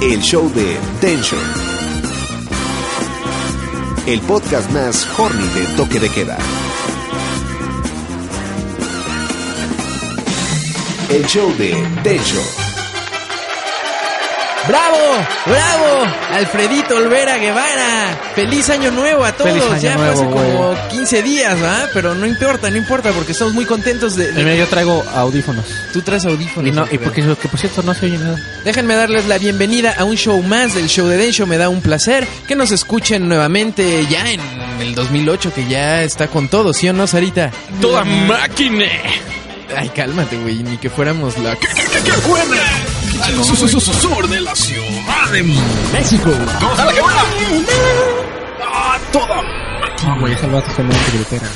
El show de Tension. El podcast más horny de toque de queda. El show de Tension. ¡Bravo! ¡Bravo! Alfredito Olvera Guevara. ¡Feliz año nuevo a todos! Feliz año ya fue nuevo, hace como güey. 15 días, ¿ah? Pero no importa, no importa, porque estamos muy contentos de... de- Mira, yo traigo audífonos. Tú traes audífonos. Y, no, y porque, que por cierto no se oye nada. Déjenme darles la bienvenida a un show más del show de Densho. Me da un placer que nos escuchen nuevamente ya en el 2008, que ya está con todo, ¿sí o no, Sarita? ¡Toda máquina! Ay, cálmate, güey, ni que fuéramos la... sur de la ciudad de México. ¡A la que vuela! ¡A toda! No, güey, muy grupera.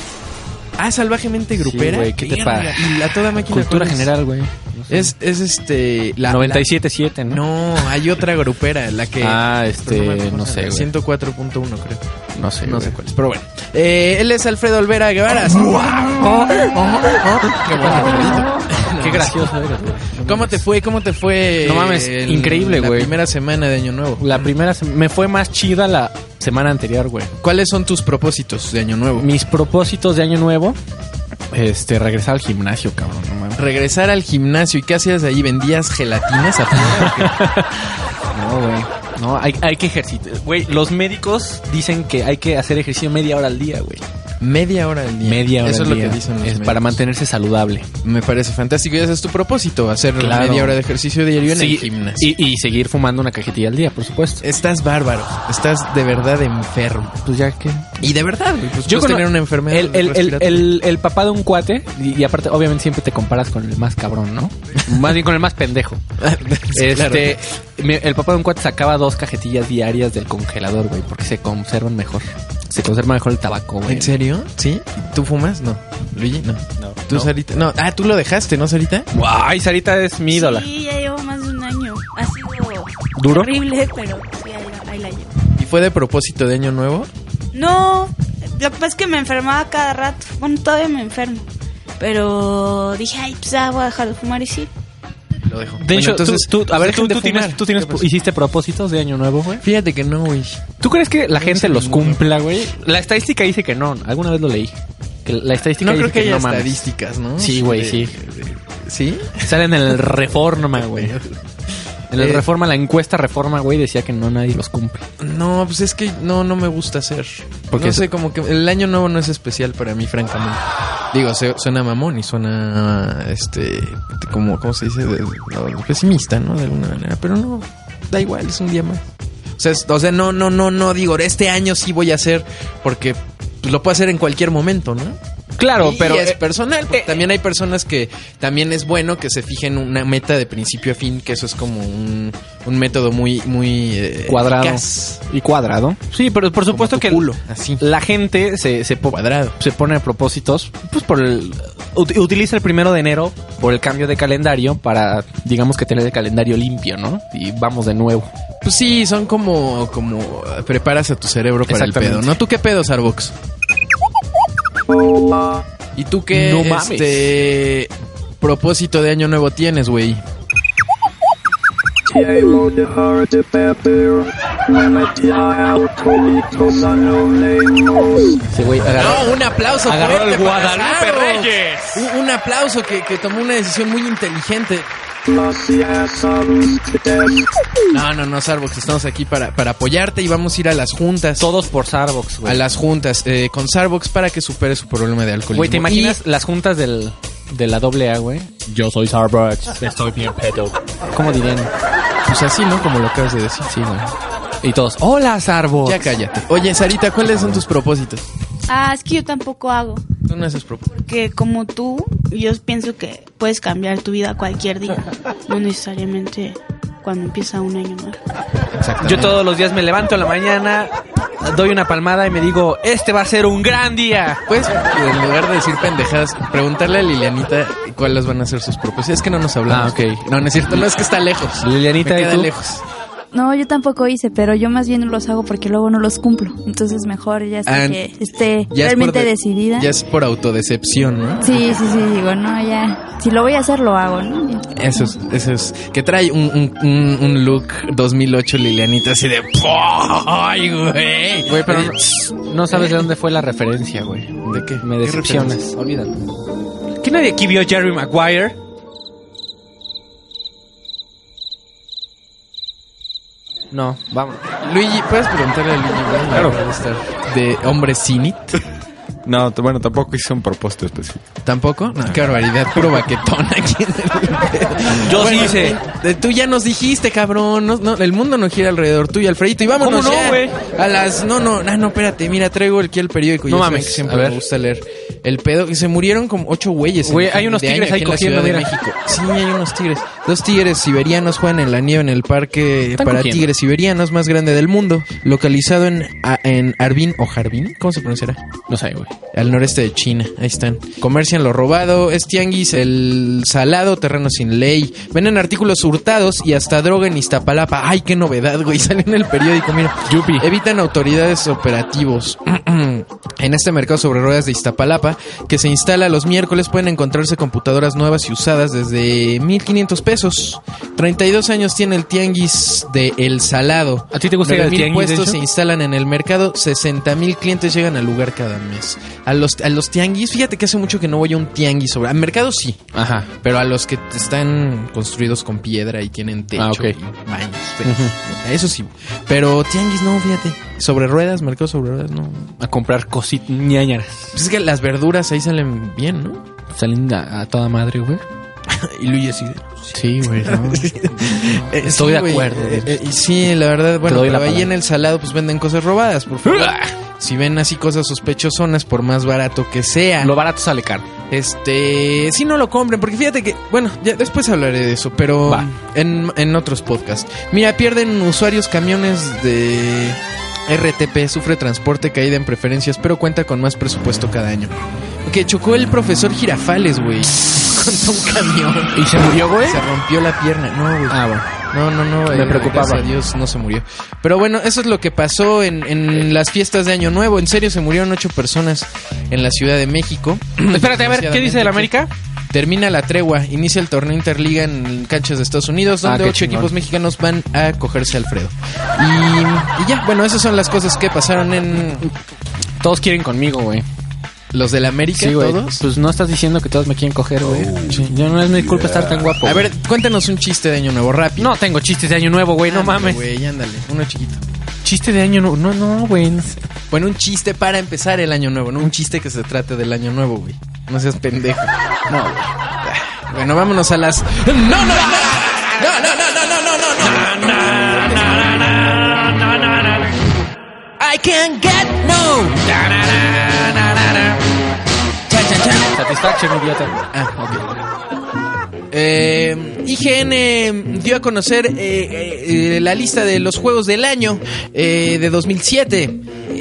Ah, salvajemente grupera. güey, ¿qué te pasa? Y la toda máquina. Cultura general, güey. No sé. Es, es este... La, 97.7, la- ¿no? No, hay otra grupera, la que... Ah, este, no se sé, güey. 104.1 creo. No sé, No güey. sé cuál es, pero bueno. Eh, él es Alfredo Olvera Guevara. Qué bueno, Alfredito. Qué gracioso eres, güey. ¿Cómo te fue? ¿Cómo te fue? No mames, el- increíble, güey. La primera semana de Año Nuevo. La primera me fue más chida la semana anterior, güey. ¿Cuáles son tus propósitos de Año Nuevo? Mis propósitos de año nuevo, este, regresar al gimnasio, cabrón, no mames. Regresar al gimnasio. ¿Y qué hacías ahí? ¿Vendías gelatinas qué? No, güey. No, hay, hay que ejercitar. Güey, los médicos dicen que hay que hacer ejercicio media hora al día, güey. Media hora al día. Media hora Eso al es lo que dicen los Es médicos. para mantenerse saludable. Me parece fantástico. Y ese es tu propósito. Hacer Claro. media hora de ejercicio diario en Sí, el gimnasio. y, y seguir fumando una cajetilla al día, por supuesto. Estás bárbaro. Estás de verdad enfermo. Pues ya que... Y de verdad, güey. Pues Yo puedes cono- tener una enfermedad El, el, el, respiratoria. el- el papá de un cuate, y, y aparte, obviamente siempre te comparas con el más cabrón, ¿no? más bien con el más pendejo. Sí, claro. este, mi- el papá de un cuate sacaba dos cajetillas diarias del congelador, güey, porque se conservan mejor. Se conserva mejor el tabaco, güey. ¿En serio? ¿Sí? ¿Tú fumas? No. ¿Luigi? No. No. ¿Tú, No. Sarita? No. Ah, tú lo dejaste, ¿no, Sarita? Ay, Sarita es mi ídola. Sí, ya llevo más de un año. Ha sido ¿Duro? horrible, pero sí, ahí, ahí la llevo. ¿Y fue de propósito de año nuevo? No, lo que pasa es que me enfermaba cada rato. Bueno, todavía me enfermo. Pero dije, ay, pues ya voy a dejar de fumar y sí. Lo dejo. De hecho, Bueno, tú, tú- a ver, tú, tienes, tú tienes, hiciste propósitos de año nuevo, güey. Fíjate que no, güey. ¿Tú crees que la No gente los ninguno. cumpla, güey? La estadística dice que no. Alguna vez lo leí. Que la estadística No dice creo que haya no mames. estadísticas, ¿no? Sí, güey, sí. ¿Sí? Salen en el Reforma, güey. En el Eh, Reforma, la encuesta Reforma, güey, decía que no nadie los cumple. No, pues es que no, no me gusta hacer. Porque no sé, como que el año nuevo no es especial para mí, francamente. Digo, suena mamón y suena, este, como, ¿cómo se dice? Pesimista, ¿no? De alguna manera. Pero no, da igual, es un día más. O sea, o sea, no, no, no, no, digo, este año sí voy a hacer porque pues, lo puedo hacer en cualquier momento, ¿no? Claro, Y pero es eh, personal, porque eh, también hay personas que también es bueno que se fijen una meta de principio a fin, que eso es como un, un método muy, muy eh, cuadrado eficaz. y cuadrado. Sí, pero por supuesto Como tu que culo, así. la gente se, se, Cuadrado. se pone a propósitos, pues por el... ut- utiliza el primero de enero por el cambio de calendario para, digamos que tener el calendario limpio, ¿no? Y vamos de nuevo. Pues sí, son como, como preparas a tu cerebro para el pedo, ¿no? ¿Tú qué pedo, Starbucks? ¿Y tú qué No mames. este propósito de año nuevo tienes, güey? Ese güey agarró... No, un aplauso Agarró fuerte el para Guadalupe. Reyes. Un, un aplauso que, que tomó una decisión muy inteligente. No, no, no, Starbucks, estamos aquí para, para apoyarte y vamos a ir a las juntas. Todos por Starbucks, A güey. las juntas eh, con Starbucks para que supere su problema de alcoholismo. Güey, ¿te imaginas las juntas del, de la doble A, güey? Yo soy Starbucks. Estoy bien pedo. ¿Cómo dirían? Pues así, ¿no? Como lo acabas de decir. Sí, güey. Y todos, hola, Starbucks. Ya cállate. Oye, Sarita, ¿cuáles son tus propósitos? Ah, es que yo tampoco hago. Tú no haces propósitos. Que como tú, yo pienso que puedes cambiar tu vida cualquier día. No necesariamente cuando empieza un año nuevo. Exactamente. Yo todos los días me levanto en la mañana, doy una palmada y me digo, este va a ser un gran día. Pues, en lugar de decir pendejadas, preguntarle a Lilianita cuáles van a ser sus propósitos. Es que no nos hablamos. Ah, ok. No, no es cierto. No, es que está lejos. Lilianita, Me ¿y queda tú? lejos. No, yo tampoco hice, pero yo más bien los hago porque luego no los cumplo. Entonces mejor ya sé Ah, que esté es realmente de- decidida. Ya es por autodecepción, ¿no? Sí, sí, sí, digo, no, ya. Si lo voy a hacer, lo hago, ¿no? Eso es, eso es. Que trae un, un, un, look 2008 Lilianita así de... ¡Ay, güey! Güey, pero no, no sabes de dónde fue la referencia, güey. ¿De qué? Me ¿Qué decepcionas. referencia? Olvídalo. ¿Quién nadie aquí vio Jerry Maguire? No, vamos. Luigi, ¿puedes preguntarle a Luigi? Claro. De hombre Zinit. No, bueno, tampoco hice un propósito específico. ¿Tampoco? No, qué barbaridad, puro baquetón aquí en el... Yo sí hice. eh, Tú ya nos dijiste, cabrón. No, no, el mundo no gira alrededor tuyo, Alfredito. Y vámonos ¿Cómo no, güey? A las... No, no, ah, no, espérate. Mira, traigo aquí el periódico. No ya mames, que siempre a ver. me gusta leer. El pedo... Que se murieron como ocho güeyes. Güey, hay unos tigres ahí en la cogiendo, Ciudad de. México. Sí, hay unos tigres. Dos tigres siberianos juegan en la nieve en el parque para cogiendo. tigres siberianos más grande del mundo. Localizado en, a- en Arbin o Jarbin. ¿Cómo se pronunciará? No sé, güey. Al noreste de China. Ahí están. Comercian lo robado, es tianguis, el salado, terreno sin ley. Venden artículos hurtados y hasta droga en Iztapalapa. Ay, qué novedad, güey. Salió en el periódico, mira. Yupi. Evitan autoridades operativos. en este mercado sobre ruedas de Iztapalapa, que se instala los miércoles, pueden encontrarse computadoras nuevas y usadas desde 1500 pesos. 32 años tiene el tianguis de El Salado. ¿A ti te gusta 9,000 tianguis, puestos se instalan en el mercado, 60 mil clientes llegan al lugar cada mes. A los, a los tianguis, fíjate que hace mucho que no voy a un tianguis sobre. A mercados sí, Ajá. pero a los que están construidos con piedra y tienen techo Ah, y baños. Eso sí. Pero tianguis no, fíjate. Sobre ruedas, mercado sobre ruedas, no. A comprar cositas ñañaras. Pues es que las verduras ahí salen bien, ¿no? Salen a, a toda madre, güey. y Luis así de... Sí, güey. no. Estoy de güey, acuerdo. eh, eh, sí, la verdad, bueno, pero ahí en el salado pues venden cosas robadas, por favor. si ven así cosas sospechosonas, por más barato que sea, Lo barato sale caro. este, si no lo compren, porque fíjate que, bueno, ya después hablaré de eso, pero Va. en, en otros podcasts. Mira, pierden usuarios camiones de RTP, sufre transporte, caída en preferencias, pero cuenta con más presupuesto cada año. Que chocó el profesor Girafales, güey. Contra un camión. ¿Y se murió, güey? Se rompió la pierna. No, güey. Ah, bueno. No, no, no. Me preocupaba. Gracias a Dios no se murió. Pero bueno, eso es lo que pasó en, en las fiestas de Año Nuevo. En serio, se murieron ocho personas en la Ciudad de México. Espérate, a ver, ¿qué dice del América? Termina la tregua, inicia el torneo Interliga en canchas de Estados Unidos, Ah, donde ocho chingón. equipos mexicanos van a cogerse a Alfredo. Y, y ya, bueno, esas son las cosas que pasaron en Todos quieren conmigo, güey. Los del América, Sí, güey. todos. Pues no estás diciendo que todos me quieren coger, güey. Sí. Yo no es mi culpa estar tan guapo. A güey. ver, cuéntanos un chiste de Año Nuevo, rápido. No tengo chistes de año nuevo, güey. No mames. Güey, ándale, uno chiquito. Chiste de año nuevo. No, no, güey. no sé. Bueno, un chiste para empezar el año nuevo, no un chiste que se trate del año nuevo, güey. No seas pendejo. No, güey. Ah, Bueno, vámonos a las. ¡No, no, no! ¡No, no, no, no, no, no, no! I can't get no. Chan, Satisfaction, idiota. Ah, ok. Eh, IGN dio a conocer eh, eh, la lista de los juegos del año de 2007.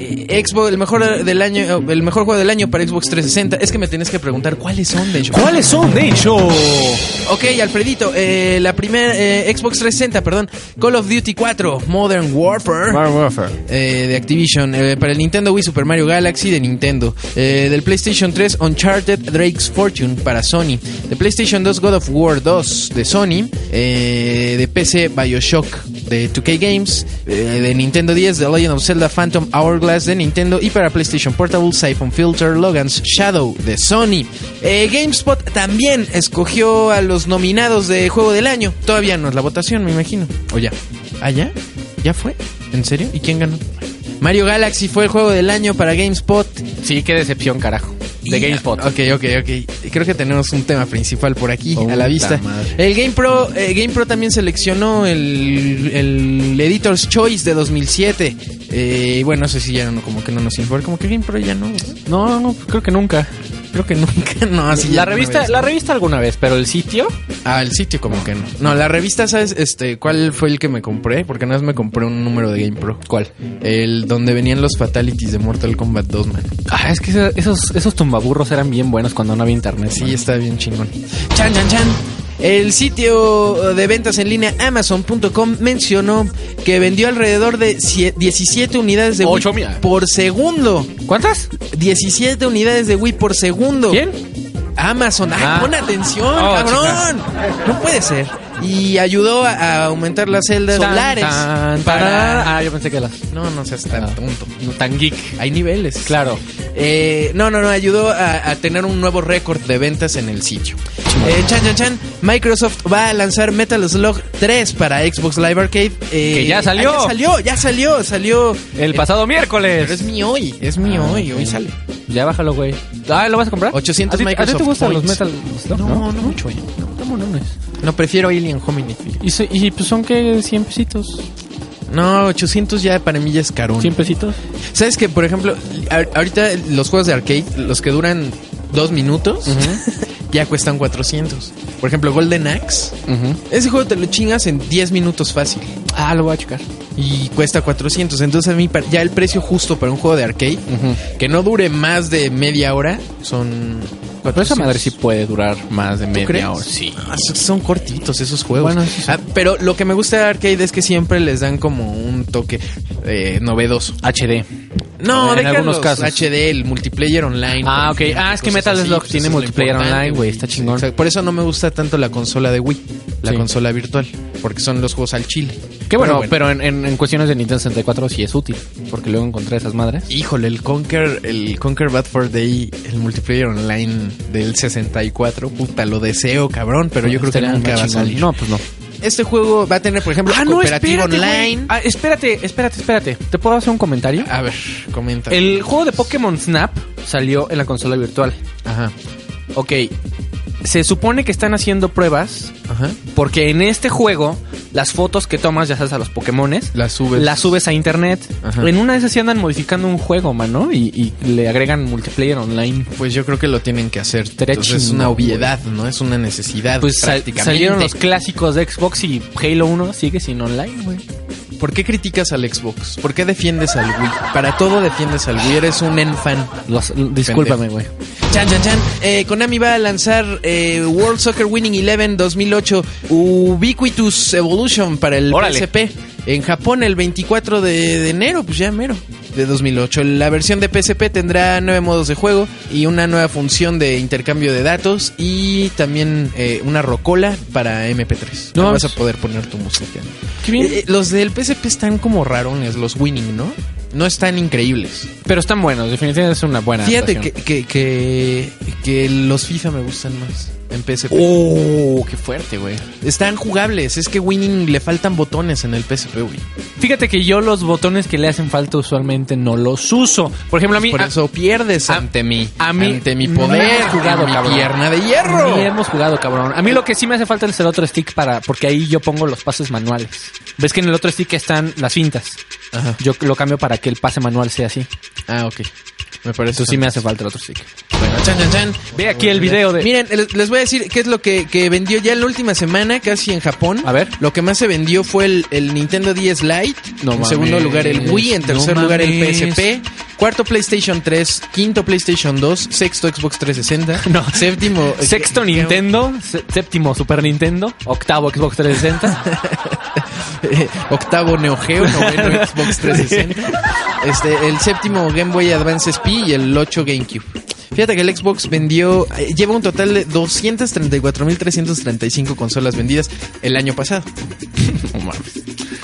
Eh, Xbox, el mejor del año, el mejor juego del año para Xbox 360. Es que me tienes que preguntar cuáles son, de hecho. ¿Cuáles son, de hecho? Ok, Alfredito, eh, la primera Xbox 360, perdón, Call of Duty 4, Modern Warfare. Eh, de Activision, eh, para el Nintendo Wii Super Mario Galaxy de Nintendo, Eh, del PlayStation 3 Uncharted Drake's Fortune para Sony, de PlayStation 2 God of War 2 de Sony, eh, de PC Bioshock de 2K Games, eh, de Nintendo 10, The Legend of Zelda Phantom Hourglass de Nintendo y para PlayStation Portable, Siphon Filter, Logan's Shadow de Sony. Eh, GameSpot también escogió a los nominados de Juego del Año. Todavía no es la votación, me imagino. ¿O ya? ¿Ah, ya? ¿Ya fue? ¿En serio? ¿Y quién ganó? Mario Galaxy fue el Juego del Año para GameSpot. Sí, qué decepción, carajo. De Y- GameSpot. Ok, ok, ok. Creo que tenemos un tema principal por aquí, Puta a la vista. madre. El Game Pro, eh, Game Pro también seleccionó el, el Editor's Choice de 2007. Eh, bueno, eso sí ya no, como que no nos informa. Como que Game Pro ya no. No, no, creo que nunca. Creo que nunca, no. Así la revista, vez. la revista alguna vez, pero el sitio. Ah, el sitio como que no. No, la revista, ¿sabes? Este, ¿cuál fue el que me compré? Porque nada más me compré un número de Game Pro. ¿Cuál? El donde venían los fatalities de Mortal Kombat 2, man. Ah, es que esos, esos tumbaburros eran bien buenos cuando no había internet. Sí, man. está bien chingón. Chan, chan, chan. El sitio de ventas en línea Amazon.com mencionó que vendió alrededor de cie- 17 unidades de Wii por segundo. ¿Cuántas? 17 unidades de Wii por segundo. ¿Quién? Amazon. Ah, Ah. pon atención, Oh, cabrón. No puede ser. Y ayudó a, aumentar las celdas Tan, solares. tan, para... Ah, yo pensé que las. No, no seas tan Ah. tonto. No, tan geek. Hay niveles. Claro. Eh, no, no, no, ayudó a, a tener un nuevo récord de ventas en el sitio. Eh, chan, chan, chan. Microsoft va a lanzar Metal Slug 3 para Xbox Live Arcade. eh, Que ya salió. ah, ya salió, ya salió, salió. El pasado Pero miércoles. es mi hoy, es mi Ah, hoy, hoy sale. Ya bájalo, güey. Ah, ¿lo vas a comprar? 800 ¿A ti, ¿A ti Microsoft te gustan los. Metal Slug? No, no mucho. No, está monones. No, prefiero Alien Hominid. ¿Y, so- y pues son que 100 pesitos. No, 800 ya para mí ya es caro. 100 pesitos. ¿Sabes que Por ejemplo, ahorita los juegos de arcade, los que duran dos minutos, ya cuestan 400. Por ejemplo, Golden Axe. Ese juego te lo chingas en 10 minutos fácil. Ah, lo voy a checar. y cuesta 400. Entonces a mí ya el precio justo para un juego de arcade que no dure más de media hora son Pero esa madre sí puede durar más de ¿Tú media crees? hora. Sí. Ah, son- son cortitos esos juegos. Bueno, sí, sí. Ah, pero lo que me gusta de arcade es que siempre les dan como un toque eh, novedoso. HD. No, En algunos casos. HD, el multiplayer online. Ah, ok. Ah, es que Metal Slug tiene multiplayer online, güey, está chingón. por eso no me gusta tanto la consola de Wii, la consola virtual, porque son los juegos al chile. Qué bueno, pero en, cuestiones de Nintendo 64 sí es útil. Porque luego encontré esas madres. Híjole, el Conquer, el Conquer Bad for Day, el multiplayer online del 64, puta, lo deseo, cabrón, pero yo creo que nunca va a salir. No, pues no. Este juego va a tener, por ejemplo, cooperativo online. Ah, espérate, espérate, espérate. ¿Te puedo hacer un comentario? A ver, comenta. El juego de Pokémon Snap salió en la consola virtual. Ajá, Ok. Se supone que están haciendo pruebas ajá. porque en este juego las fotos que tomas, ya sabes, a los Pokémones, Las subes. las subes a internet. Ajá. En una de esas sí andan modificando un juego, mano, y, y le agregan multiplayer online. Pues yo creo que lo tienen que hacer. Entonces, es una obviedad, ¿no? Es una necesidad. Pues prácticamente. salieron los clásicos de Xbox y Halo 1 sigue sin online, güey. ¿Por qué criticas al Xbox? ¿Por qué defiendes al Wii? Para todo defiendes al Wii. Eres un enfan. Los- Discúlpame, güey. Chan, chan, chan. Eh, Konami va a lanzar eh, World Soccer Winning Eleven 2008 Ubiquitous Evolution para el Órale. PSP. En Japón el 24 de, de enero, pues ya mero, de 2008. La versión de PSP tendrá nueve modos de juego y una nueva función de intercambio de datos y también eh, una rocola para MP3. No vas a poder poner tu música. Qué bien. Eh, los del PSP están como rarones, los Winning, ¿no? No están increíbles. Pero están buenos, definitivamente es una buena. Fíjate que, que, que los FIFA me gustan más en PSP. Oh, qué fuerte, güey. Están jugables. Es que Winning le faltan botones en el PSP, güey. Fíjate que yo los botones que le hacen falta usualmente no los uso. Por ejemplo, a mí. Por a- eso pierdes a- ante mí. a mí- Ante mi no poder. hemos jugado, en mi cabrón. pierna de hierro. Hemos jugado, cabrón. A mí lo que sí me hace falta es el otro stick para. Porque ahí yo pongo los pases manuales. Ves que en el otro stick están las cintas. Ajá. Yo lo cambio para que el pase manual sea así. Ah, ok. Me parece. Eso sí me hace falta el otro stick. Bueno, chan, chan, chan. Ve aquí el video de. Miren, les, voy a decir qué es lo que, que vendió ya en la última semana, casi en Japón. A ver. Lo que más se vendió fue el, el Nintendo 10 Lite. No en mames. segundo lugar el Wii. En tercer No lugar el. PSP. Cuarto PlayStation 3. Quinto PlayStation 2. Sexto Xbox 360. No. Séptimo. Sexto Nintendo, sé- séptimo Super Nintendo, octavo Xbox 360. Octavo Neo Geo, noveno Xbox 360. Este, el séptimo Game Boy Advance SP y el 8 GameCube. Fíjate que el Xbox vendió, eh, lleva un total de 234.335 consolas vendidas el año pasado.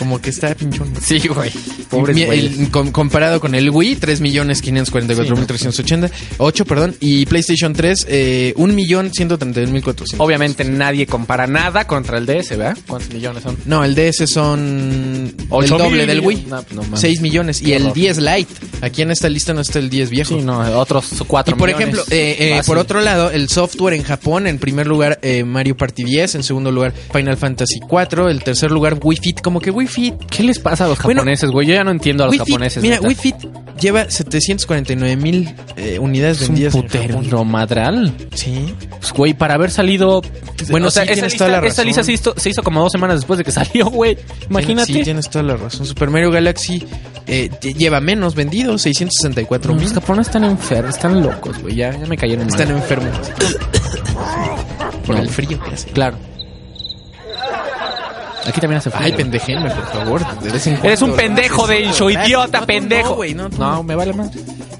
como que está pinchón. Sí, güey. Pobres güeyes. el- com- comparado con el Wii, 3.544.380. 8, perdón. Y PlayStation 3, eh, 1.131.400. Obviamente nadie compara nada contra el DS, ¿verdad? ¿Cuántos millones son? No, el DS son el doble mil del Wii. millones. No, pues no mames. 6 millones. Y el horror. 10 Lite. Aquí en esta lista no está el 10 viejo. Sí, no, otros Y cuatro por millones. ejemplo, eh, eh, por otro lado, el software en Japón, en primer lugar eh, Mario Party 10, en segundo lugar Final Fantasy 4, el tercer lugar Wii Fit, como que Wii ¿Qué les pasa a los Bueno, japoneses, güey? Yo ya no entiendo a los Wii Fit, japoneses. mira, neta. Wii Fit lleva 749 mil eh, unidades es un vendidas en putero madral. Sí. Pues, güey, para haber salido... Bueno, o sea, sí, esa lista, toda la razón. lista se hizo, se hizo como dos semanas después de que salió, güey. Imagínate. Sí, tienes toda la razón. Super Mario Galaxy eh, lleva menos vendidos, 664 No, mil. los japoneses están enfermos, están locos, güey. Ya, ya me cayeron mal. Están enfermos. Por No. el frío que hace. Claro. Aquí también hace frío. Ay, pendejeme, por favor. de vez en Eres un pendejo de hecho, idiota, pendejo. No, güey, no, tú No, me vale más.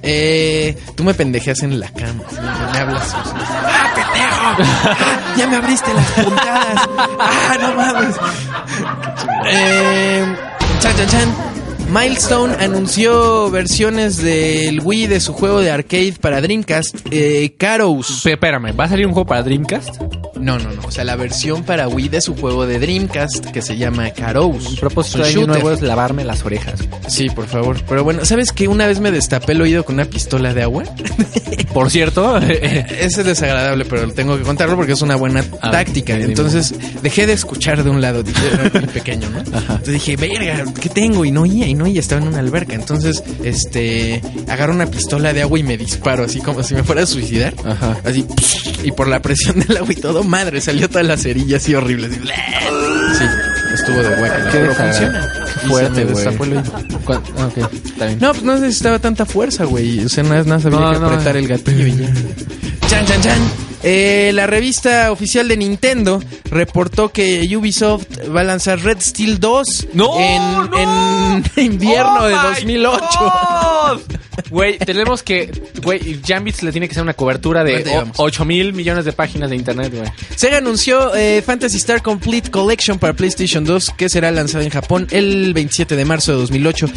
Eh, tú me pendejeas en la cama. ¿sí? Me hablas. ¡Ah, pendejo! ¡Ah, ya me abriste las puntadas. ¡Ah, no mames! Eh, chan, chan, chan. Milestone anunció versiones del Wii de su juego de arcade para Dreamcast, eh, Caros. Pero espérame, ¿va a salir un juego para Dreamcast? No, no, no. O sea, la versión para Wii de su juego de Dreamcast que se llama Caros. El propósito Un de año nuevo es lavarme las orejas. Sí, por favor. Pero bueno, ¿sabes que una vez me destapé el oído con una pistola de agua? Por cierto, Ese es desagradable, pero tengo que contarlo porque es una buena Ah, táctica. Entonces dejé de escuchar de un lado, dije, era muy pequeño, ¿no? Entonces dije, verga, ¿qué tengo? Y no oía, y no oía, estaba en una alberca. Entonces, este, agarro una pistola de agua y me disparo, así como si me fuera a suicidar. Ajá. Así, y por la presión del agua y todo, madre, salió toda la cerilla así horrible. así, sí, estuvo de. Qué Pero funciona. Fuerte, güey. destapó el oído. ¿Cuán- ah, ok, está bien. No, pues no necesitaba tanta fuerza, güey. O sea, nada más había No, que no, apretar el gatillo y ya. Chan, chan, chan. Eh, la revista oficial de Nintendo reportó que Ubisoft va a lanzar Red Steel 2 ¡No, en, no! en invierno ¡Oh, de my 2008. God! Güey, tenemos que. Güey, Jambits le tiene que hacer una cobertura de ¿Cuánto llevamos? 8 mil millones de páginas de internet, güey. Sega anunció eh, Fantasy Star Complete Collection para PlayStation 2 que será lanzada en Japón el 27 de marzo de 2008.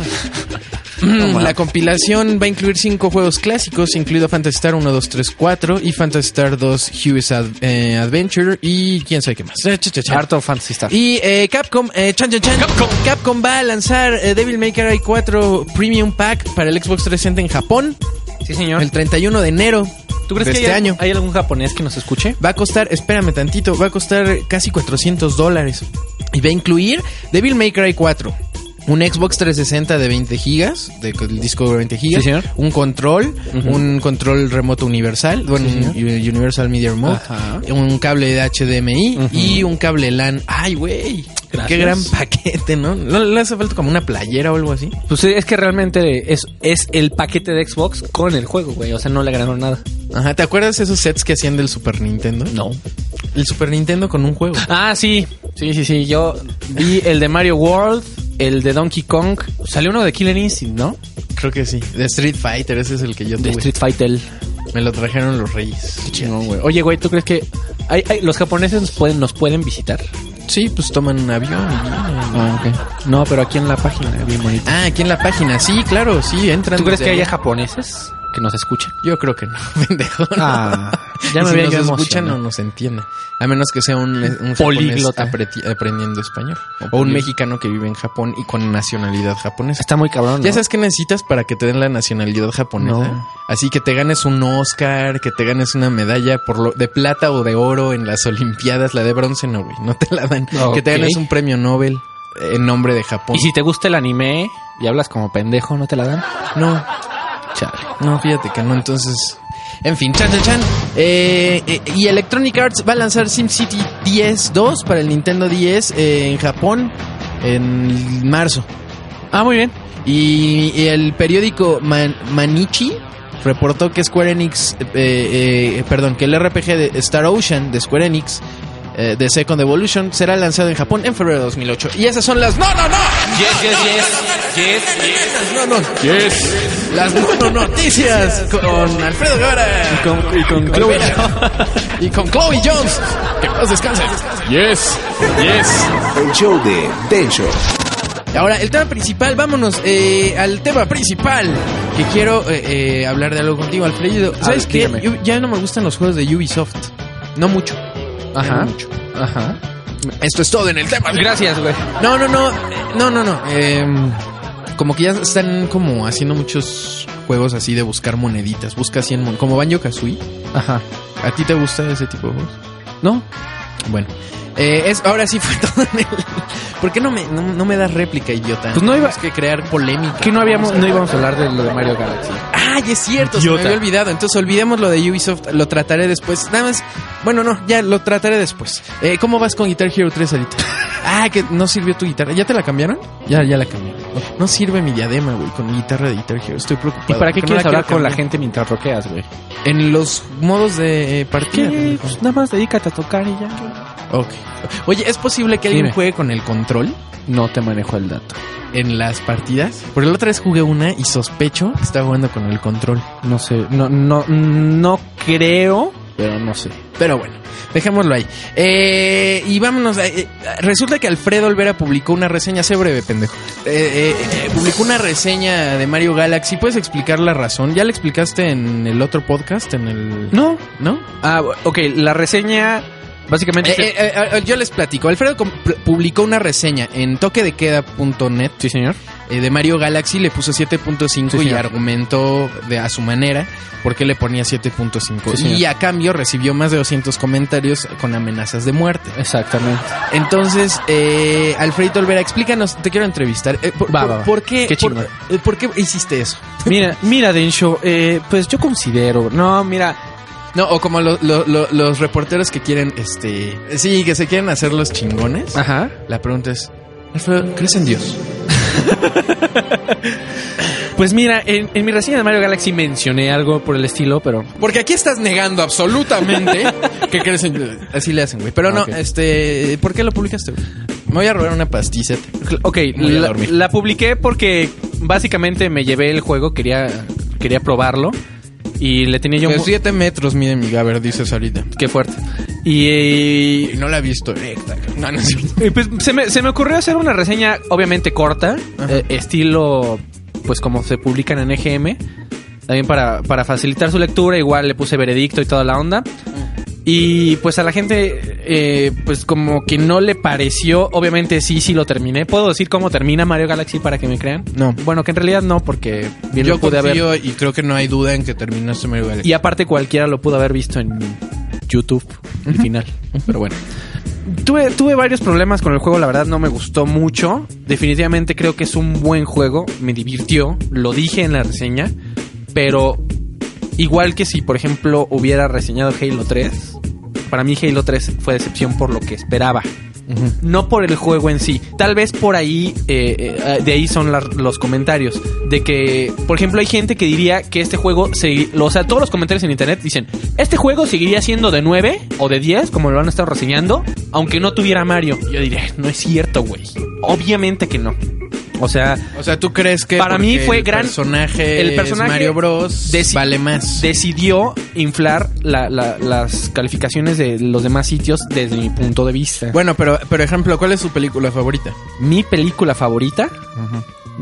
La compilación va a incluir cinco juegos clásicos, incluido Fantasy Star 1, 2, 3, 4 y Fantasy Star 2 Hughes Ad- eh, Adventure y quién sabe qué más. Harto Fantasy Star. Y eh, Capcom, eh, chan, chan, chan. Capcom. va a lanzar eh, Devil May Cry 4 Premium Pack para el Xbox 360 en Japón Sí, señor. el 31 de enero ¿Tú crees de que este hay, año. hay algún japonés que nos escuche? Va a costar, espérame tantito, va a costar casi 400 dólares. Y va a incluir Devil May Cry 4. Un Xbox 360 de 20 gigas, de, el disco de 20 gigas, Sí, un control, un control remoto universal, bueno, Sí, Universal Media Remote, Ajá. un cable de HDMI y un cable LAN. Ay, güey, qué gran paquete, ¿no? ¿No le hace falta como una playera o algo así? Pues es que realmente es, es el paquete de Xbox con el juego, güey. O sea, no le agregaron nada. Ajá, ¿te acuerdas esos sets que hacían del Super Nintendo? No. El Super Nintendo con un juego. Ah, sí. Sí, sí, sí. Yo vi el de Mario World, el de Donkey Kong. Salió uno de Killer Instinct, ¿no? Creo que sí. De Street Fighter, ese es el que yo De tuve. Street Fighter. Me lo trajeron los reyes. No, güey. Oye, güey, ¿tú crees que hay, hay- los japoneses nos pueden, nos pueden visitar? Sí, pues toman un avión y. Ah, ok. No, pero aquí en la página, bien bonito. Ah, aquí en la página. Sí, claro, sí, entran. ¿Tú crees que haya japoneses que nos escuchen? Yo creo que no, pendejo. Ah, ya me si nos emocionado. no nos entiende. A menos que sea un, un Políglota. aprendiendo español. O, un mexicano que vive en Japón y con nacionalidad japonesa. Está muy cabrón, ¿no? ¿Ya sabes qué necesitas para que te den la nacionalidad japonesa? No. Así que te ganes un Oscar, que te ganes una medalla por lo, de plata o de oro en las Olimpiadas, la de bronce no, güey, no te la dan. Que te ganes un premio Nobel en nombre de Japón. Y si te gusta el anime y hablas como pendejo, ¿no te la dan? No, Chale. no, fíjate que no, entonces... En fin, chan, chan, chan. Eh, eh, y Electronic Arts va a lanzar SimCity 10 2 para el Nintendo 10 eh, en Japón en marzo. Ah, muy bien. Y, el periódico Man- Manichi reportó que Square Enix, perdón, que el RPG de Star Ocean de Square Enix, eh, de Second Evolution, será lanzado en Japón en febrero de 2008. Y esas son las... ¡No, no, no! Yes, yes, yes. Yes, yes. No, no. Yes. Las no, no noticias con Alfredo Guevara. Y con, y con Chloe. Olvera. y con Chloe Jones. Que más descanse. Yes. Yes. El show de Densho. Ahora, el tema principal, vámonos eh, al tema principal. Que quiero eh, eh, hablar de algo contigo, Alfredo. ¿Sabes qué? Yo- ya no me gustan los juegos de Ubisoft. No mucho. Ajá. Mucho. Ajá. Esto es todo en el tema. Gracias, güey. No, no, no. No, no, no. eh, como que ya están como haciendo muchos juegos así de buscar moneditas. Busca 100 mon Como Banjo Kazooie. Ajá. ¿A ti te gusta ese tipo de juegos? ¿No? Bueno. Eh, es, ahora sí fue todo en el... ¿Por qué no me, no, no me das réplica, idiota? Pues no iba- Tenemos que crear polémica. Que no habíamos, no íbamos a hablar de lo de Mario Galaxy. Ay, es cierto, se me había olvidado. Entonces olvidemos lo de Ubisoft, lo trataré después. Nada más, bueno, no, ya lo trataré después. Eh, ¿Cómo vas con Guitar Hero 3 ahorita? Ah, que no sirvió tu guitarra. ¿Ya te la cambiaron? Ya, ya la cambié. No sirve mi diadema, güey, con mi guitarra de Guitar Hero. Estoy preocupado. ¿Y para qué no quieres la hablar con la gente mientras roqueas, güey? En los modos de eh, partida. Pues nada más dedícate a tocar y ya. Ok. Oye, ¿es posible que alguien Dime. juegue con el control No te manejo el dato. en las partidas? Porque la otra vez jugué una y sospecho que estaba jugando con el control. No sé, no, no, no creo, pero no sé. Pero bueno, dejémoslo ahí. Eh, y vámonos. eh, eh, resulta que Alfredo Olvera publicó una reseña, sé breve, pendejo. Eh, eh, eh, publicó una reseña de Mario Galaxy. ¿Puedes explicar la razón? ¿Ya la explicaste en el otro podcast? En el. No. ¿No? Ah, ok, la reseña básicamente... Eh, eh, eh, yo les platico. Alfredo publicó una reseña en toquedequeda.net sí, señor. de Mario Galaxy. Le puso 7.5 Sí, y argumentó de, a su manera por qué le ponía 7.5. Sí, señor. y a cambio recibió más de 200 comentarios con amenazas de muerte. Exactamente. Entonces, eh, Alfredito Olvera, explícanos, te quiero entrevistar. Por, Va, por- va, va. por qué, Qué por, qué hiciste eso? Mira, mira, Densho, eh, pues yo considero... No, mira, No, o como lo- lo- lo- los reporteros que quieren, este... Sí, que se quieren hacer los chingones. Ajá. La pregunta es, Alfredo, ¿crees en Dios? Pues mira, en, en mi reseña de Mario Galaxy mencioné algo por el estilo, pero... Porque aquí estás negando absolutamente que crees en Dios. Así le hacen, güey. Pero no, Ok. este... ¿Por qué lo publicaste, güey? Me voy a robar una pasticeta. Ok, la, la publiqué porque básicamente me llevé el juego, quería, quería probarlo y le tenía yo... De mu- 7 metros mide mi Gaber, dices ahorita. Qué fuerte. Y, Y no la he visto recta. No, no es cierto. y, pues se me, se me ocurrió hacer una reseña obviamente corta, eh, estilo pues como se publican en EGM, también para, para facilitar su lectura, igual le puse veredicto y toda la onda. Y pues a la gente, eh, pues como que no le pareció, obviamente sí, sí lo terminé. ¿Puedo decir cómo termina Mario Galaxy para que me crean? No. Bueno, que en realidad no, porque bien Yo lo pude haber. y creo que no hay duda en que terminaste Mario Galaxy. Y aparte cualquiera lo pudo haber visto en YouTube, el final. Pero bueno. Tuve, tuve varios problemas con el juego, la verdad no me gustó mucho. Definitivamente creo que es un buen juego, me divirtió, lo dije en la reseña, pero igual que si por ejemplo hubiera reseñado Halo 3, para mí Halo 3 fue decepción por lo que esperaba. No por el juego en sí. Tal vez por ahí, eh, eh, de ahí son los comentarios. De que, por ejemplo, hay gente que diría que este juego, se, o sea, todos los comentarios en internet dicen, este juego seguiría siendo de 9 o de 10, como lo han estado reseñando, aunque no tuviera Mario. Yo diría, no es cierto, güey. Obviamente que no. O sea, O sea, ¿tú crees que Para mí fue el gran- personaje el personaje Mario Bros vale más? decidió inflar la- la- las calificaciones de los demás sitios desde mi punto de vista. Bueno, pero por ejemplo, ¿cuál es su película favorita? Mi película favorita,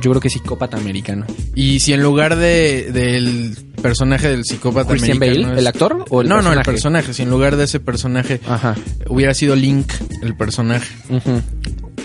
yo creo que Psicópata Americano. Y si en lugar de del personaje del psicópata Christian americano Bale, es- el actor o el no, no, el personaje? personaje. Si en lugar de ese personaje Ajá. hubiera sido Link, el personaje. Ujú.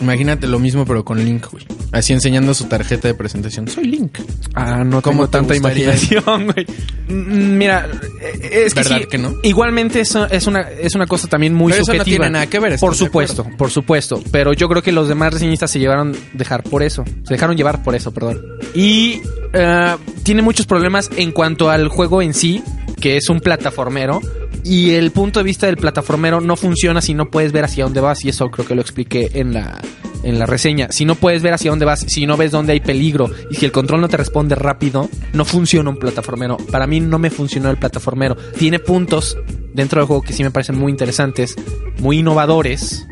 Imagínate lo mismo, pero con Link, güey. Así enseñando su tarjeta de presentación. Soy Link. Ah, no ¿Cómo tengo te tanta imaginación, güey. Mm, Mira, eh, es que ¿Verdad sí, que no? Igualmente eso es una es una cosa también muy Pero eso no subjetiva. tiene nada que ver, ¿estás Por supuesto, por supuesto. Pero yo creo que los demás reseñistas se llevaron dejar por eso. Se dejaron llevar por eso, perdón. Y eh, tiene muchos problemas en cuanto al juego en sí, que es un plataformero. Y el punto de vista del plataformero no funciona si no puedes ver hacia dónde vas. Y eso creo que lo expliqué en la, en la reseña. Si no puedes ver hacia dónde vas, si no ves dónde hay peligro y si el control no te responde rápido, no funciona un plataformero. Para mí no me funcionó el plataformero. Tiene puntos dentro del juego que sí me parecen muy interesantes, muy innovadores,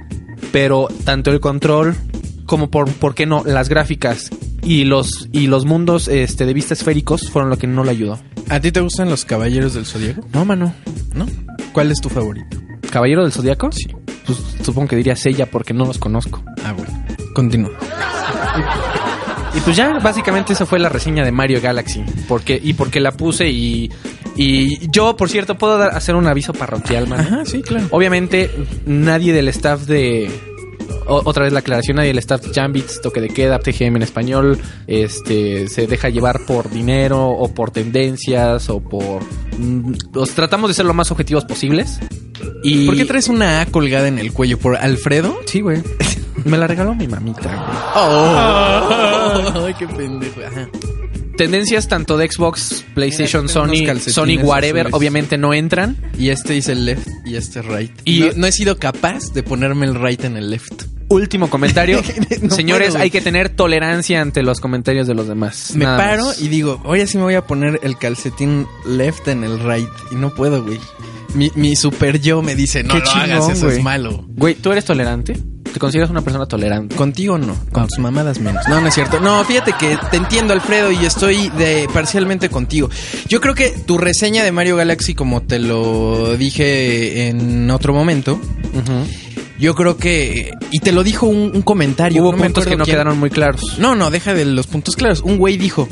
pero tanto el control como por, ¿por qué no? Las gráficas y los, y los mundos este, de vista esféricos fueron lo que no le ayudó. ¿A ti te gustan los caballeros del zodiaco? No, mano. ¿No? ¿Cuál es tu favorito? ¿Caballero del Zodíaco? Sí. Pues supongo que diría Sella porque no los conozco. Ah, bueno. Continúa. Y pues ya, básicamente esa fue la reseña de Mario Galaxy. Porque, y porque la puse y, y yo, por cierto, puedo dar- hacer un aviso parroquial, man. Ajá, sí, claro. Obviamente, nadie del staff de. Otra vez la aclaración, nadie del staff de Jambits, Toque de Queda, TGM en español, este, se deja llevar por dinero o por tendencias o por. mm, Los tratamos de ser lo más objetivos posibles. Y, ¿Por qué traes una A colgada en el cuello? ¿Por Alfredo? Sí, güey. Me la regaló mi mamita, güey. Oh. Ay, qué pendejo. Ajá. Tendencias tanto de Xbox, PlayStation, Mira, Sony, Sony, whatever, azules. obviamente no entran. Y este dice el left y este right. Y- no, no he sido capaz de ponerme el right en el left. Último comentario. No Señores, puedo, hay que tener tolerancia ante los comentarios de los demás. Me Nada paro más. y digo, oye, sí me voy a poner el calcetín left en el right. Y no puedo, güey. Mi, mi super yo me dice, no Qué lo hagas, eso güey. es malo. Güey, ¿tú eres tolerante? ¿Te consideras una persona tolerante? Contigo no, con tus mamadas menos. No, no es cierto. No, fíjate que te entiendo, Alfredo, y estoy de parcialmente contigo. Yo creo que tu reseña de Mario Galaxy, como te lo dije en otro momento, yo creo que... Y te lo dijo un, un comentario. Hubo no puntos que no quién. quedaron muy claros. No, no, deja de los puntos claros. Un güey dijo,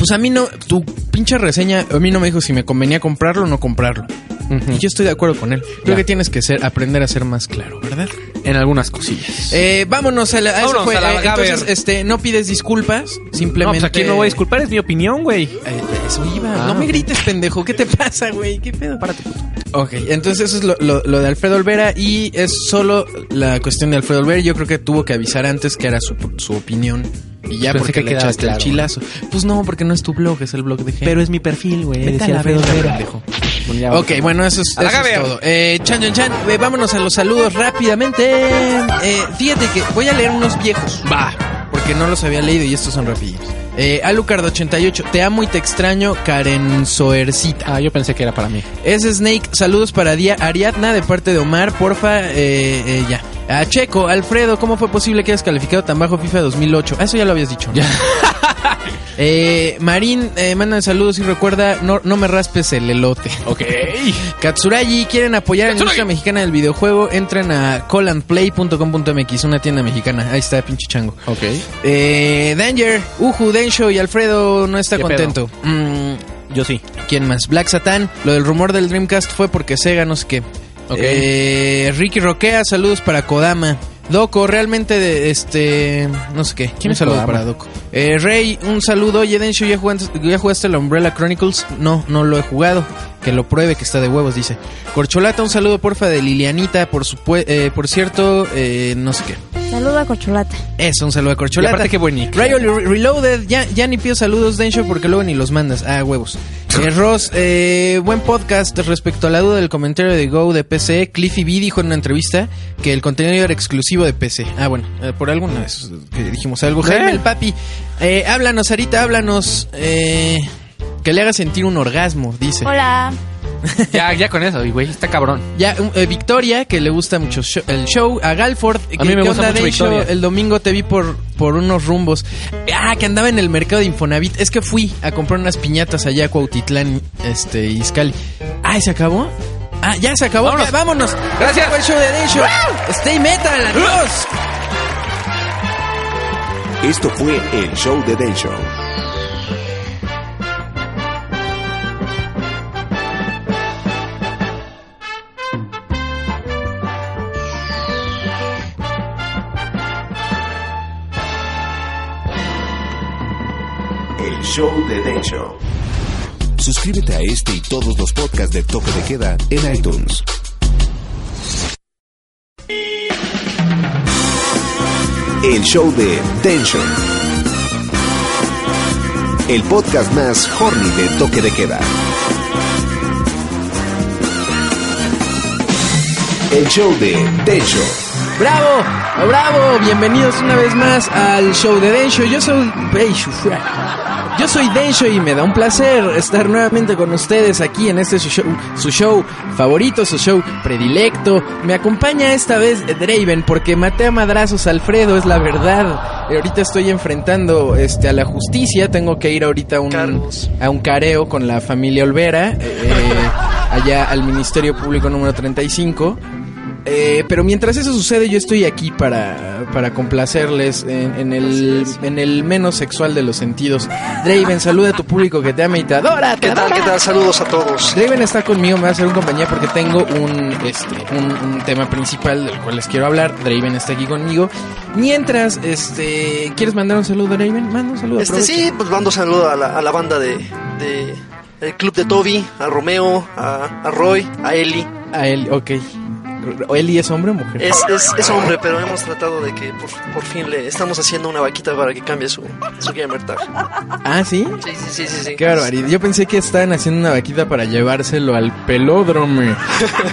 pues a mí no, tu pinche reseña, a mí no me dijo si me convenía comprarlo o no comprarlo. Y yo estoy de acuerdo con él. Creo Ya. que tienes que ser, aprender a ser más claro, ¿verdad? En algunas cosillas. Eh, vámonos a la... a eso Vámonos fue, a la eh, entonces, este, no pides disculpas, no, simplemente... pues aquí no voy a disculpar, es mi opinión, güey. Eh, eso iba. Ah. No me grites, pendejo. ¿Qué te pasa, güey? ¿Qué pedo? Párate, puto. Ok, entonces eso es lo, lo- lo de Alfredo Olvera y es solo la cuestión de Alfredo Olvera. Yo creo que tuvo que avisar antes que era su, su opinión. Y ya Pensé porque que le echaste claro. el chilazo. Pues no, porque no es tu blog, es el blog de G. es mi perfil, güey. Vete a la verga, pendejo. Ok, bueno, eso es, eso es todo. Eh, chan, chan, chan. Eh, vámonos a los saludos rápidamente. Eh, fíjate que voy a leer unos viejos. Va. Porque no los había leído y estos son rapidillos. Eh, Alucard88, te amo y te extraño, Karen Soercita. Ah, yo pensé que era para mí. Es Snake, saludos para Dia Ariadna de parte de Omar, porfa, eh, eh, ya. A Checo, Alfredo, ¿cómo fue posible que hayas calificado tan bajo FIFA 2008? Ah, eso ya lo habías dicho. Ya. eh, Marín, eh, mandan saludos y recuerda, no, no me raspes el elote. Ok. Katsuragi, quieren apoyar a la industria mexicana del videojuego, entren a callandplay.com.mx, una tienda mexicana. Ahí está, pinche chango. Ok. Eh, Danger, Uju, Densho y Alfredo no está ¿Qué contento. Mm, Yo sí. ¿Quién más? Black Satan. Lo del rumor del Dreamcast fue porque Sega no sé qué. Eh, Ricky Roquea, saludos para Kodama. Doco, realmente de este. No sé qué. ¿Quién un saludo Kodama? para Doco. Eh, Rey, un saludo. Oye, Densho, ¿ya jugaste, ¿ya jugaste la Umbrella Chronicles? No, no lo he jugado. Que lo pruebe, que está de huevos, dice. Corcholata, un saludo porfa de Lilianita. Por, eh, por cierto, eh, no sé qué. Saludo a Corcholata. Eso, un saludo a Y Corcholata. aparte, qué nick. Rayo Re- Reloaded, ya, ya ni pido saludos, Densho, porque luego ni los mandas. Ah, huevos. Eh, Ross, eh, buen podcast respecto a la duda del comentario de Go de PC. Cliffy B dijo en una entrevista que el contenido era exclusivo de PC. Ah, bueno, eh, por alguna vez que dijimos algo. Jaime, el papi, eh, háblanos, Arita, háblanos. Eh, que le haga sentir un orgasmo, dice. Hola. Ya, ya con eso, güey, está cabrón. Ya, eh, Victoria, que le gusta mucho el show. A Galford, A mí me ¿qué gusta mucho? Victoria. El domingo te vi por, por unos rumbos. Ah, que andaba en el mercado de Infonavit. Es que fui a comprar unas piñatas allá a Cuautitlán, este, Izcalli. Ah, ¿se acabó? Ah, ya se acabó. Vámonos. Ya, vámonos. Gracias. Este fue el show de Densho. Stay metal, adiós. Esto fue el show de Den Show. Show de Den Show. Suscríbete a este y todos los podcasts de Toque de Queda en iTunes. El show de Den Show. El podcast más horny de Toque de Queda. El show de Den Show. Bravo, bravo. Bienvenidos una vez más al show de Densho. Yo soy Yo soy Densho y me da un placer estar nuevamente con ustedes aquí en este su show, su show favorito, su show predilecto. Me acompaña esta vez Draven porque maté a madrazos a Alfredo, es la verdad. Ahorita estoy enfrentando este a la justicia, tengo que ir ahorita a un a un careo con la familia Olvera, eh, allá al Ministerio Público número 35. Eh, pero mientras eso sucede, yo estoy aquí para, para complacerles en, en el, en el menos sexual de los sentidos. Draven, saluda a tu público que te ama y te adora. te ¿Qué tal? ¿Qué adora. tal? Saludos a todos. Draven está conmigo, me va a hacer un compañía porque tengo un, este, un, un tema principal del cual les quiero hablar. Draven está aquí conmigo. Mientras, este, ¿quieres mandar un saludo, Draven? Manda un saludo. Este aprovecha. sí, pues mando saludo a la, a la banda de, de el club de Toby, a Romeo, a, a Roy, a Eli. A él, ok. ¿Eli es hombre o mujer? Es, es, es hombre, pero hemos tratado de que por, por fin le estamos haciendo una vaquita para que cambie su, su gamer tag. Ah, ¿sí? Sí, sí, sí, sí, sí. Qué barbaridad. Yo pensé que estaban haciendo una vaquita para llevárselo al pelódromo.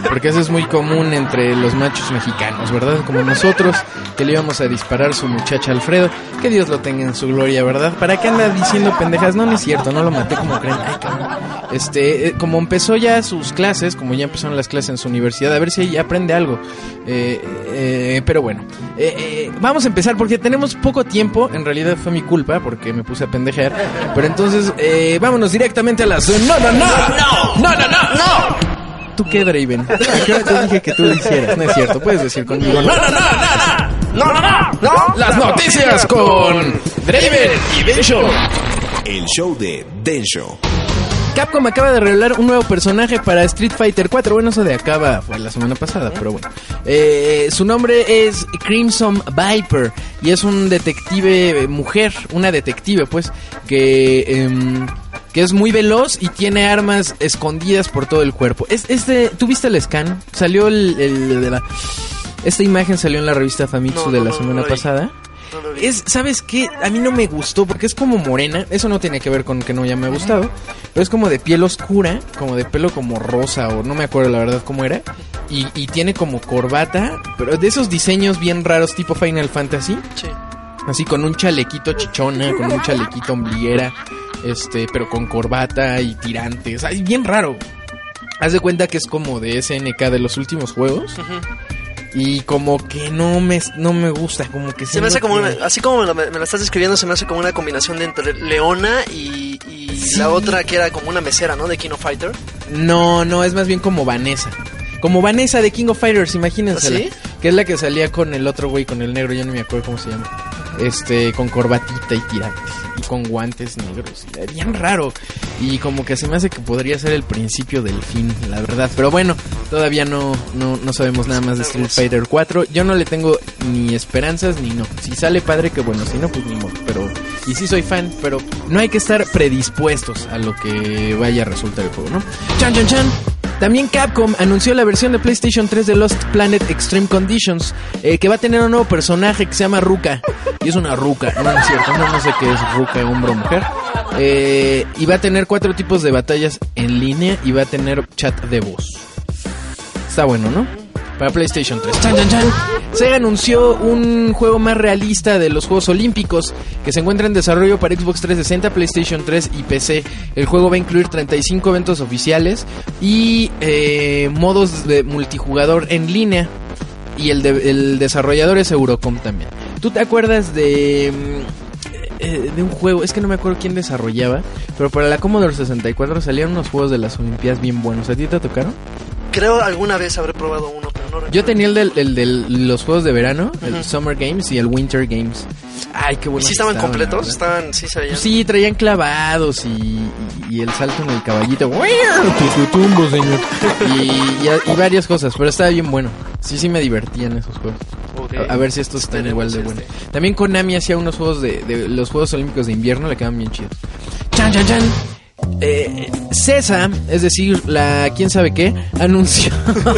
Porque eso es muy común entre los machos mexicanos, ¿verdad? Como nosotros, que le íbamos a disparar su muchacha Alfredo. Que Dios lo tenga en su gloria, ¿verdad? ¿Para qué anda diciendo pendejas? No, no es cierto, no lo maté como creen. Ay, cabrón. Este, eh, como empezó ya sus clases, como ya empezaron las clases en su universidad, a ver si ahí aprende algo. Eh, eh, pero bueno, eh, eh, vamos a empezar porque tenemos poco tiempo. En realidad fue mi culpa porque me puse a pendejear. Pero entonces, eh, vámonos directamente a las. ¡No, no, no! ¡No! ¡No, no, no! ¡No! ¿Tú qué, Draven? ¿A qué hora te dije que tú lo hicieras? No es cierto, puedes decir conmigo. ¡No, no, no, no! ¡No, no, no! no. Las noticias con Draven y Bencho. El show de Densho. Capcom acaba de revelar un nuevo personaje para Street Fighter 4. Bueno, eso de acaba fue la semana pasada, pero bueno. Eh, su nombre es Crimson Viper y es un detective eh, mujer, una detective, pues, que em, que es muy veloz y tiene armas escondidas por todo el cuerpo. Es, este, ¿tuviste el scan? Salió el, el- de la- esta imagen salió en la revista Famitsu No, de la no, semana no pasada. Es, ¿sabes qué? A mí no me gustó porque es como morena. Eso no tiene que ver con que no ya me ha gustado. Pero es como de piel oscura, como de pelo como rosa o no me acuerdo la verdad cómo era. Y, y tiene como corbata, pero de esos diseños bien raros tipo Final Fantasy. Sí. Así con un chalequito chichona, con un chalequito ombliguera, este, pero con corbata y tirantes. Ay, bien raro. Haz de cuenta que es como de SNK de los últimos juegos. Y como que no me, no me gusta, como que Se me hace como que- una, así como me la, me la estás describiendo, se me hace como una combinación de entre Leona y, y la otra que era como una mesera, ¿no? De King of Fighter. No, no, es más bien como Vanessa. Como Vanessa de King of Fighters, imagínense. ¿Ah, sí? Que es la que salía con el otro güey, con el negro, yo no me acuerdo cómo se llama. Este, con corbatita y tirantes. Y con guantes negros. Bien raro. Y como que se me hace que podría ser el principio del fin, la verdad. Pero bueno, todavía no, no, no sabemos nada más de Street Fighter 4. Yo no le tengo ni esperanzas ni no. Si sale padre, que bueno. Si no, pues ni modo. Pero, y sí soy fan, pero no hay que estar predispuestos a lo que vaya a resultar el juego, ¿no? Chan, chan, chan. También Capcom anunció la versión de PlayStation 3 de Lost Planet Extreme Conditions, eh, que va a tener un nuevo personaje que se llama Ruka. Y es una Ruka, no, es cierto, no, sé qué es Ruka, hombre o mujer. Y va a tener cuatro tipos de batallas en línea y va a tener chat de voz. Está bueno, ¿no? Para PlayStation 3. Chan, chan, chan. Sega anunció un juego más realista de los Juegos Olímpicos que se encuentra en desarrollo para Xbox 360, PlayStation 3 y PC. El juego va a incluir 35 eventos oficiales y eh, modos de multijugador en línea. Y el, de- el desarrollador es Eurocom también. ¿Tú te acuerdas de... mm, eh, de un juego, es que no me acuerdo quién desarrollaba, pero para la Commodore 64 salían unos juegos de las Olimpiadas bien buenos. ¿A ti te tocaron? Creo alguna vez habré probado uno, pero no recuerdo. Yo tenía el de el del- los juegos de verano, el. Summer Games y el Winter Games. Ay, qué ¿Y bueno. si estaban completos? Estaban, sí se veían. Sí, traían clavados y, y- y el salto en el caballito. Tututumbo, señor. Y, y- y varias cosas, pero estaba bien bueno. Sí, sí me divertían esos juegos. A ver si estos están igual de buenos. También Konami hacía unos juegos de, de los Juegos Olímpicos de invierno, le quedaban bien chidos. Chan, chan, chan. Eh, CESA, es decir, la quién sabe qué, anunció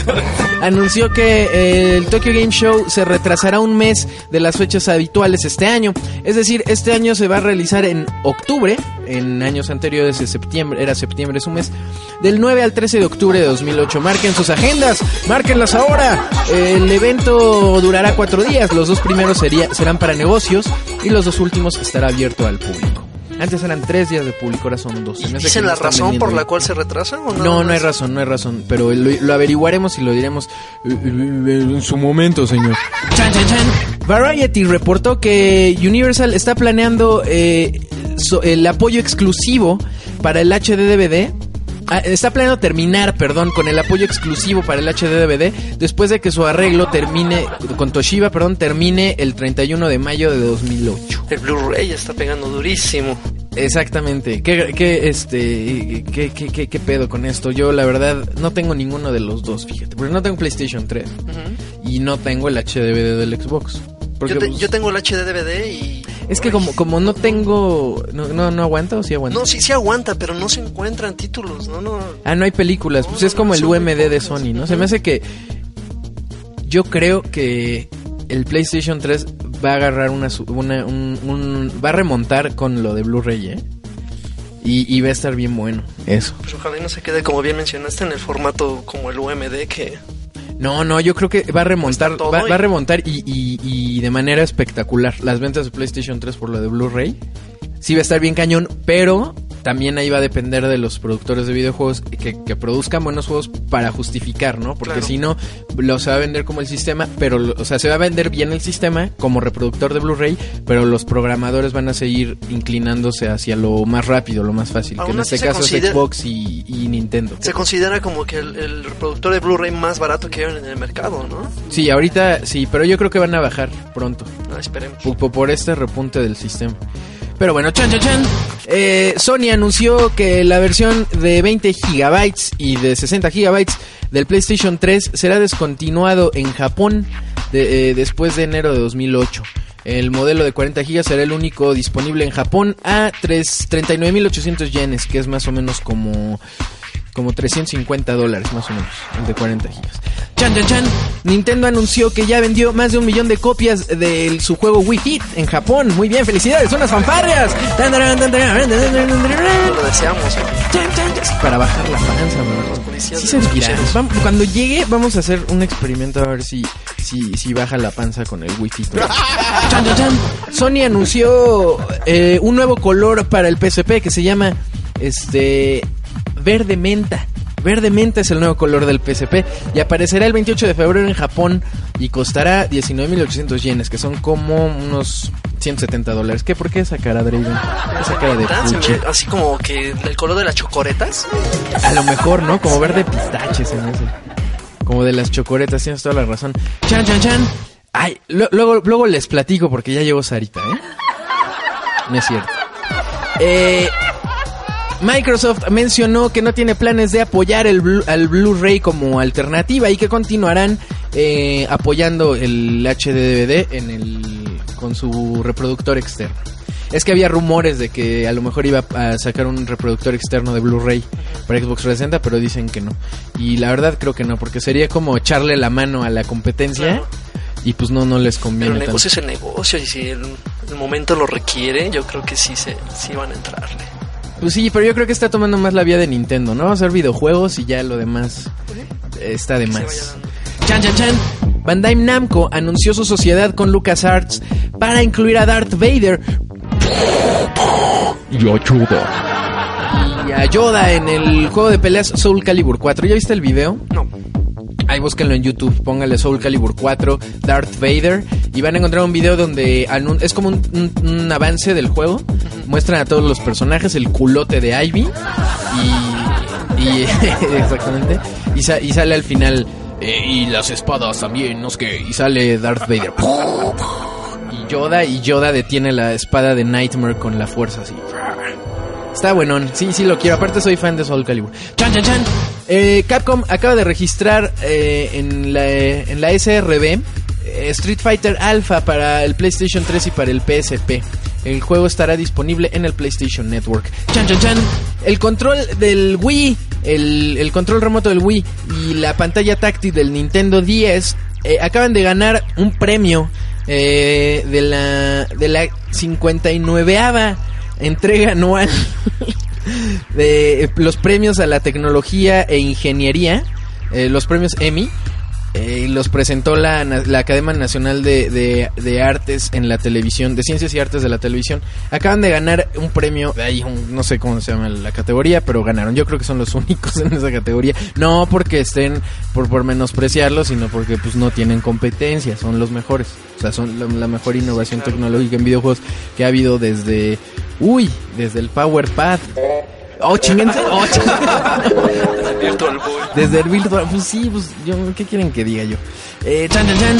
anunció que el Tokyo Game Show se retrasará un mes de las fechas habituales este año. Es decir, este año se va a realizar en octubre, en años anteriores septiembre, era septiembre su mes, del 9 al 13 de octubre de 2008. Marquen sus agendas, márquenlas ahora. El evento durará cuatro días, los dos primeros serán para negocios y los dos últimos estará abierto al público. Antes eran tres días de público, ahora son dos. ¿Dicen no la razón por la cual se retrasa? O nada No, no hay razón, no hay razón. Pero lo, lo averiguaremos y lo diremos eh, eh, en su momento, señor. Chan, chan, chan. Variety reportó que Universal está planeando eh, so- el apoyo exclusivo para el HD DVD está planeando terminar, perdón, con el apoyo exclusivo para el HD DVD después de que su arreglo termine con Toshiba, perdón, termine el 31 de mayo de 2008. El Blu-ray está pegando durísimo. Exactamente. ¿Qué, qué, este, qué, qué, qué, pedo con esto? Yo, la verdad, no tengo ninguno de los dos, fíjate. Porque no tengo PlayStation 3 y no tengo el HDVD del Xbox. Porque, Yo, te- pues, yo tengo el HD DVD y... es que como, como no tengo... ¿No, no, no aguanta o sí aguanta? No, sí, sí aguanta, pero no se encuentran títulos, no, no. Ah, no hay películas. Pues es como el UMD de Sony, ¿no? Se me hace que. Yo creo que el PlayStation 3 va a agarrar una. una- un, un- va a remontar con lo de Blu-ray, ¿eh? Y, y va a estar bien bueno. Eso. Pues ojalá y no se quede, como bien mencionaste, en el formato como el UMD que... No, no, yo creo que va a remontar. Va, y- va a remontar y, y- y de manera espectacular. Las ventas de PlayStation 3 por lo de Blu-ray. Sí va a estar bien cañón, pero también ahí va a depender de los productores de videojuegos que, que produzcan buenos juegos para justificar, ¿no? Porque Claro. si no, lo se va a vender como el sistema, pero, o sea, se va a vender bien el sistema como reproductor de Blu-ray, pero los programadores van a seguir inclinándose hacia lo más rápido, lo más fácil, que en este caso es Xbox y, y Nintendo. Se considera como que el, el reproductor de Blu-ray más barato que hay en el mercado, ¿no? Sí, ahorita sí, pero yo creo que van a bajar pronto. Ah, esperemos. Por- por este repunte del sistema. Pero bueno, chan, chan, chan. Eh, Sony anunció que la versión de 20 gigabytes y de 60 gigabytes del PlayStation 3 será descontinuado en Japón eh, después de enero de 2008. El modelo de 40 gigas será el único disponible en Japón a tres- 39.800 yenes, que es más o menos como como 350 dólares más o menos, el de 40 gigas. Chan, chan, chan. Nintendo anunció que ya vendió más de un millón de copias de su juego Wii Fit en Japón. Muy bien, felicidades, fanfarrias. Tan, taran, No lo deseamos. Para bajar la panza, ¿no? Los policías Sí se Cuando llegue, vamos a hacer un experimento a ver si, si, si baja la panza con el Wii Fit. Chan, chan, chan. Sony anunció eh, un nuevo color para el PSP que se llama este verde menta. Verde menta es el nuevo color del PSP y aparecerá el 28 de febrero en Japón y costará 19.800 yenes, que son como unos 170 dólares. ¿Qué? ¿Por qué esa cara, Draven? Esa cara de puchi. así como que el color de las chocoretas. A lo mejor, ¿no? Como verde pistache se me hace. Como de las chocoretas, tienes toda la razón. Chan, chan, chan. Ay, luego, luego les platico porque ya llegó Sarita, ¿eh? No es cierto. Eh, Microsoft mencionó que no tiene planes de apoyar el Blu- al Blu-ray como alternativa y que continuarán eh, apoyando el HD-DVD en el, con su reproductor externo. Es que había rumores de que a lo mejor iba a sacar un reproductor externo de Blu-ray para Xbox 360, pero dicen que no. Y la verdad creo que no, porque sería como echarle la mano a la competencia Claro. y pues no, no les Pero conviene el tanto. negocio es el negocio y si el, el momento lo requiere, yo creo que sí, se, sí van a entrarle. Pues sí, pero yo creo que está tomando más la vía de Nintendo, ¿no? Hacer videojuegos y ya lo demás está de más. Chan, chan, chan. Bandai Namco anunció su sociedad con LucasArts para incluir a Darth Vader Y ayuda. y a Yoda en el juego de peleas Soul Calibur 4. ¿Ya viste el video? No, Búsquenlo en YouTube, póngale Soul Calibur 4, Darth Vader, y van a encontrar un video donde es como un, avance del juego. Muestran a todos los personajes, el culote de Ivy, y. exactamente. Y sale al final. eh, y las espadas también, no sé qué. Y sale Darth Vader. Y Yoda, y Yoda detiene la espada de Nightmare con la fuerza así. Está buenón, sí, sí lo quiero. Aparte soy fan de Soul Calibur. Chan, chan, chan. Eh, Capcom acaba de registrar eh, en, la, en la SRB eh, Street Fighter Alpha para el PlayStation 3 y para el PSP. El juego estará disponible en el PlayStation Network. Chan, chan, chan. El control del Wii, el, el control remoto del Wii y la pantalla táctil del Nintendo 10 eh, acaban de ganar un premio eh, de la de la 59ava entrega anual de los premios a la tecnología e ingeniería, eh, los premios Emmy. Eh, los presentó la, la Academia Nacional de, de- de Artes en la televisión, de Ciencias y Artes de la televisión. Acaban de ganar un premio, ahí un- no sé cómo se llama la categoría, pero ganaron. Yo creo que son los únicos en esa categoría. No porque estén por, por menospreciarlo, sino porque pues no tienen competencia, son los mejores. O sea, son la, la mejor innovación tecnológica en videojuegos que ha habido desde, uy, desde el Power Pad. Oh, chinguense. Oh, Virtual Boy. Desde el virtual. Pues sí, pues yo, ¿qué quieren que diga yo? Eh, chan, chan, chan.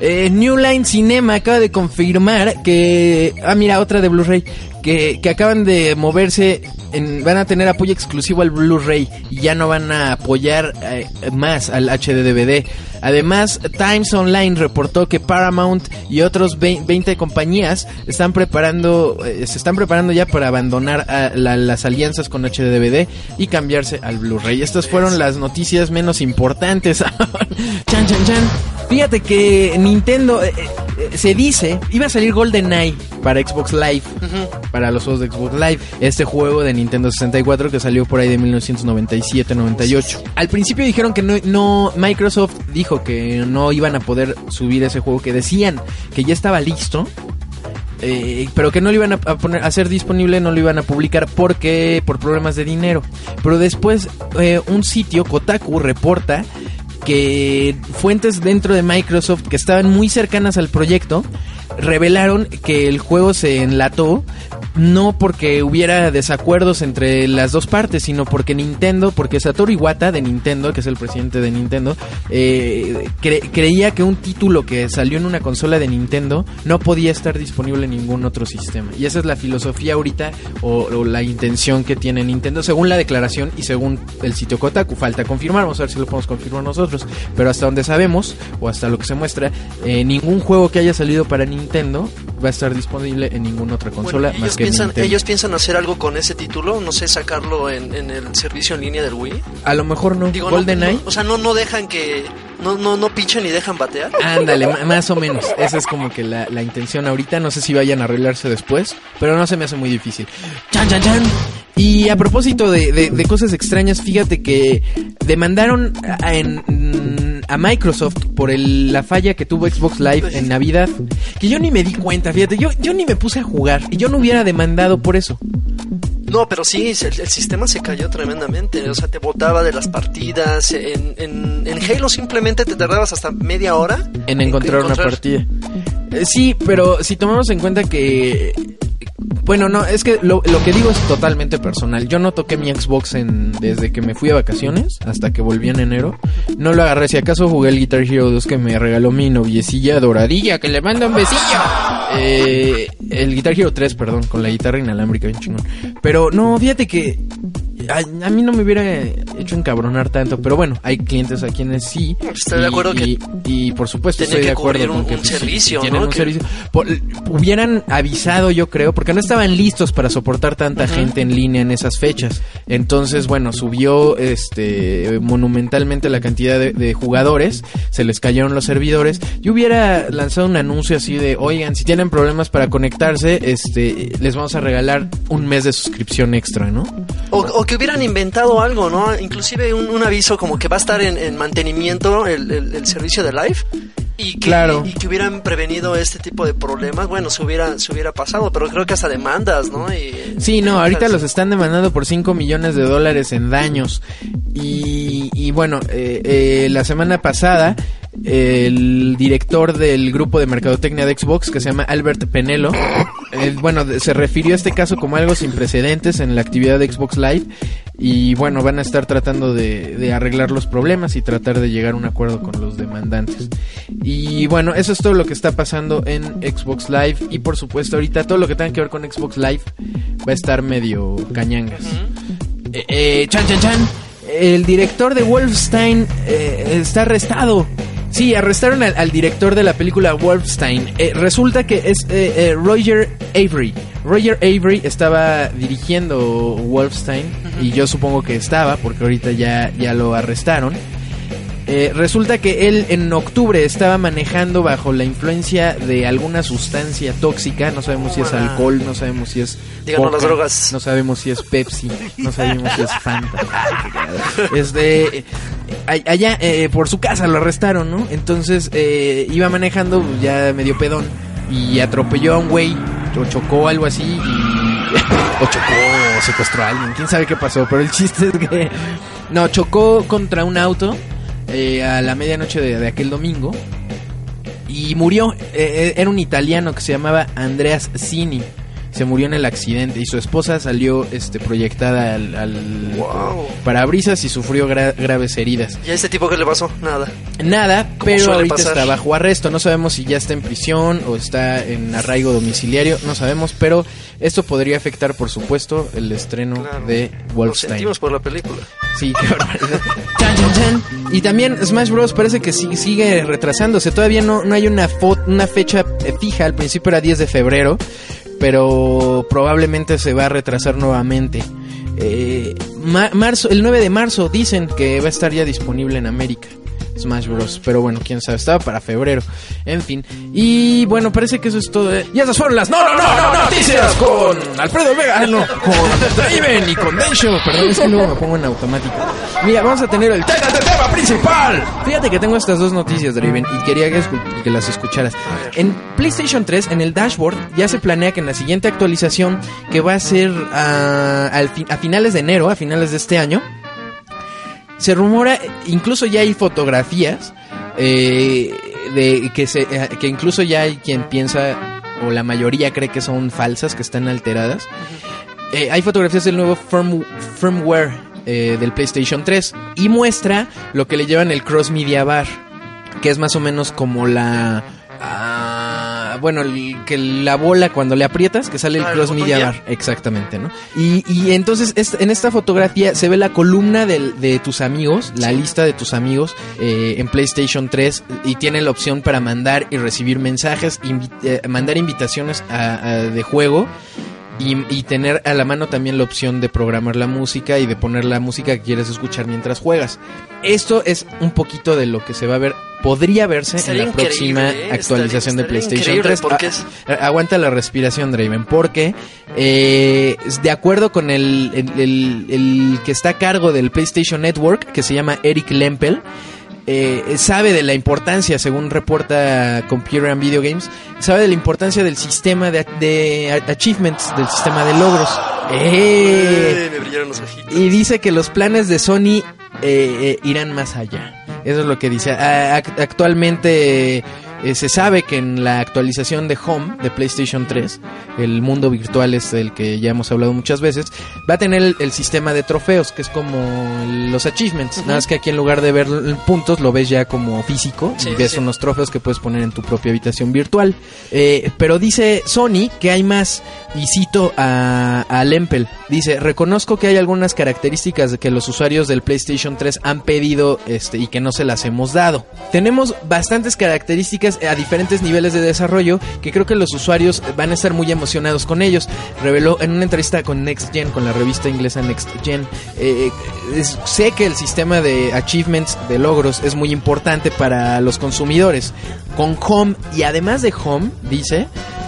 Eh, New Line Cinema acaba de confirmar que. Ah, mira, otra de Blu-ray. Que, que acaban de moverse. En, van a tener apoyo exclusivo al Blu-ray. Y ya no van a apoyar eh, más al HD DVD. Además, Times Online reportó que Paramount y otros vein- 20 compañías están preparando, eh, se están preparando ya para abandonar a la- las alianzas con HDVD y cambiarse al Blu-ray. Estas fueron las noticias menos importantes. chan, chan, chan. Fíjate que Nintendo eh, se dice iba a salir GoldenEye para Xbox Live, para los juegos de Xbox Live, este juego de Nintendo 64 que salió por ahí de 1997-98. Al principio dijeron que no, no Microsoft dijo que no iban a poder subir ese juego que decían que ya estaba listo. eh, pero que no lo iban a, poner a hacer disponible, no lo iban a publicar porque por problemas de dinero. Pero después eh, un sitio Kotaku reporta que fuentes dentro de Microsoft que estaban muy cercanas al proyecto revelaron que el juego se enlató no porque hubiera desacuerdos entre las dos partes, sino porque Nintendo, porque Satoru Iwata de Nintendo, que es el presidente de Nintendo, eh, cre- creía que un título que salió en una consola de Nintendo no podía estar disponible en ningún otro sistema. Y esa es la filosofía ahorita o, o la intención que tiene Nintendo, según la declaración y según el sitio Kotaku. Falta confirmar, vamos a ver si lo podemos confirmar nosotros. Pero hasta donde sabemos, o hasta lo que se muestra, eh, ningún juego que haya salido para Nintendo va a estar disponible en ninguna otra consola Bueno, más ellos que piensan, Nintendo. ellos piensan hacer algo con ese título, no sé, sacarlo en, en el servicio en línea del Wii. A lo mejor no. Digo, no- GoldenEye. no- o sea, no, no dejan que, no, no, no pichan y dejan batear. Ándale, más o menos. Esa es como que la, la intención ahorita. No sé si vayan a arreglarse después, pero no se me hace muy difícil. Chan, chan, chan. Y a propósito de, de- cosas extrañas, fíjate que demandaron a, a Microsoft por el- la falla que tuvo Xbox Live en Navidad. Que yo ni me di cuenta, fíjate. Yo, yo ni me puse a jugar y yo no hubiera demandado por eso. No, pero sí, el, el sistema se cayó tremendamente. O sea, te botaba de las partidas. En, en, en Halo simplemente te tardabas hasta media hora en encontrar una partida. Eh, Sí, pero si tomamos en cuenta que... Bueno, no, es que lo, que digo es totalmente personal. Yo no toqué mi Xbox en, desde que me fui a vacaciones hasta que volví en enero. No lo agarré. Si acaso jugué el Guitar Hero 2 que me regaló mi noviecilla doradilla, que le manda un besillo. Eh, el Guitar Hero 3, perdón, con la guitarra inalámbrica, bien chingón. Pero no, fíjate que a, a mí no me hubiera hecho encabronar tanto, pero bueno, hay clientes a quienes sí. Estoy de Y- acuerdo que y, y por supuesto estoy de acuerdo con un- que un pues, sí, servicio, un Que- servicio. Por- hubieran avisado, yo creo, porque no estaban listos para soportar tanta gente en línea en esas fechas. Entonces, bueno, subió este monumentalmente la cantidad de, de jugadores, se les cayeron los servidores. Yo hubiera lanzado un anuncio así de, oigan, si tienen problemas para conectarse, este, les vamos a regalar un mes de suscripción extra, ¿no? O, o que hubieran inventado algo, ¿no? Inclusive un, un aviso como que va a estar en, en mantenimiento el, el- el servicio de live. Y que, Claro. y que hubieran prevenido este tipo de problemas, bueno, se hubiera, se hubiera pasado, pero creo que hasta demandas, ¿no? Y, Sí, no, ahorita los están demandando por 5 millones de dólares en daños. Y, y bueno, eh, eh, la semana pasada, el director del grupo de mercadotecnia de Xbox, que se llama Albert Penelo, eh, bueno, se refirió a este caso como algo sin precedentes en la actividad de Xbox Live. Y bueno, van a estar tratando de, de arreglar los problemas y tratar de llegar a un acuerdo con los demandantes. Y bueno, eso es todo lo que está pasando en Xbox Live. Y por supuesto, ahorita todo lo que tenga que ver con Xbox Live va a estar medio cañangas. Eh, eh, chan, chan, chan. El director de Wolfenstein eh, está arrestado. Sí, arrestaron al, al director de la película Wolfenstein. Eh, resulta que es eh, eh, Roger Avery. Roger Avery estaba dirigiendo Wolfenstein y yo supongo que estaba porque ahorita ya, ya lo arrestaron. Eh, resulta que él en octubre estaba manejando bajo la influencia de alguna sustancia tóxica. No sabemos si es alcohol, no sabemos si es. Díganos las drogas. No sabemos si es Pepsi, no sabemos si es Fanta. Este, eh, allá eh, por su casa lo arrestaron, ¿no? Entonces eh, iba manejando ya medio pedón y atropelló a un güey o chocó algo así y o chocó o secuestró a alguien, quién sabe qué pasó, pero el chiste es que no chocó contra un auto eh, a la medianoche de, de aquel domingo y murió. Eh, eh, era un italiano que se llamaba Andreas Cini. Se murió en el accidente y su esposa salió este proyectada al, al Wow. parabrisas y sufrió gra- graves heridas. ¿Y a este tipo qué le pasó? Nada. Nada, pero ahorita pasar. está bajo arresto. No sabemos si ya está en prisión o está en arraigo domiciliario. No sabemos, pero esto podría afectar, por supuesto, el estreno Claro. de Lo Wolfenstein. sentimos por la película. Sí, qué barbaridad. Chan, chan, chan. Y también Smash Bros. parece que sí- sigue retrasándose. Todavía no, no hay una, fo- una fecha fija. Al principio era 10 de febrero, pero probablemente se va a retrasar nuevamente. Eh, ma- marzo, el 9 de marzo dicen que va a estar ya disponible en América. Smash Bros. Pero bueno, quién sabe, estaba para febrero. En fin. Y bueno, parece que eso es todo. eh. Y esas fueron las no, no, no, no, noticias con Alfredo Vega. Ah, no, con Draven y con Densho. Perdón, es que luego me pongo en automático. Mira, vamos a tener el tema, principal. Fíjate que tengo estas dos noticias, Draven, y quería que, las escucharas. En PlayStation 3, en el dashboard, ya se planea que en la siguiente actualización, que va a ser ah, a finales de enero, a finales de este año, se rumora, incluso ya hay fotografías eh, de que se eh, que incluso ya hay quien piensa o la mayoría cree que son falsas, que están alteradas. Eh, hay fotografías del nuevo firm- firmware eh, del PlayStation 3 y muestra lo que le llevan el Cross Media Bar, que es más o menos como la ah, bueno, el- que la bola cuando le aprietas, que sale el Ah, Cross. Bar, exactamente, ¿no? Y, y entonces es- en esta fotografía se ve la columna de tus amigos, la lista de tus amigos eh, en PlayStation 3 y tiene la opción para mandar y recibir mensajes, invi- eh, mandar invitaciones a- a- de juego. Y, y tener a la mano también la opción de programar la música y de poner la música que quieres escuchar mientras juegas. Esto es un poquito de lo que se va a ver, podría verse Estaría en la próxima ¿eh? actualización Estaría- de PlayStation increíble, 3. porque Ah, es- eh, Aguanta la respiración, Draven, porque eh, de acuerdo con el, el- el- el que está a cargo del PlayStation Network, que se llama Eric Lempel, eh, sabe de la importancia, según reporta Computer and Video Games, sabe de la importancia del sistema de, de achievements, del sistema de logros. ¡Eh! Me brillaron los ojitos. Y dice que los planes de Sony eh, eh, irán más allá. Eso es lo que dice. A- actualmente eh, se sabe que en la actualización de Home de PlayStation 3, el mundo virtual es el que ya hemos hablado muchas veces, va a tener el, el sistema de trofeos, que es como los achievements. Nada más que aquí en lugar de ver puntos, lo ves ya como físico Sí, y ves sí. unos trofeos que puedes poner en tu propia habitación virtual. Eh, pero dice Sony que hay más. Y cito a, a Lempel. Dice, reconozco que hay algunas características de que los usuarios del PlayStation 3 han pedido este, y que no se las hemos dado. Tenemos bastantes características a diferentes niveles de desarrollo que creo que los usuarios van a estar muy emocionados con ellos. Reveló en una entrevista con Next Gen, con la revista inglesa Next Gen. eh, sé que el sistema de achievements, de logros, es muy importante para los consumidores. Con Home y además de Home, dice,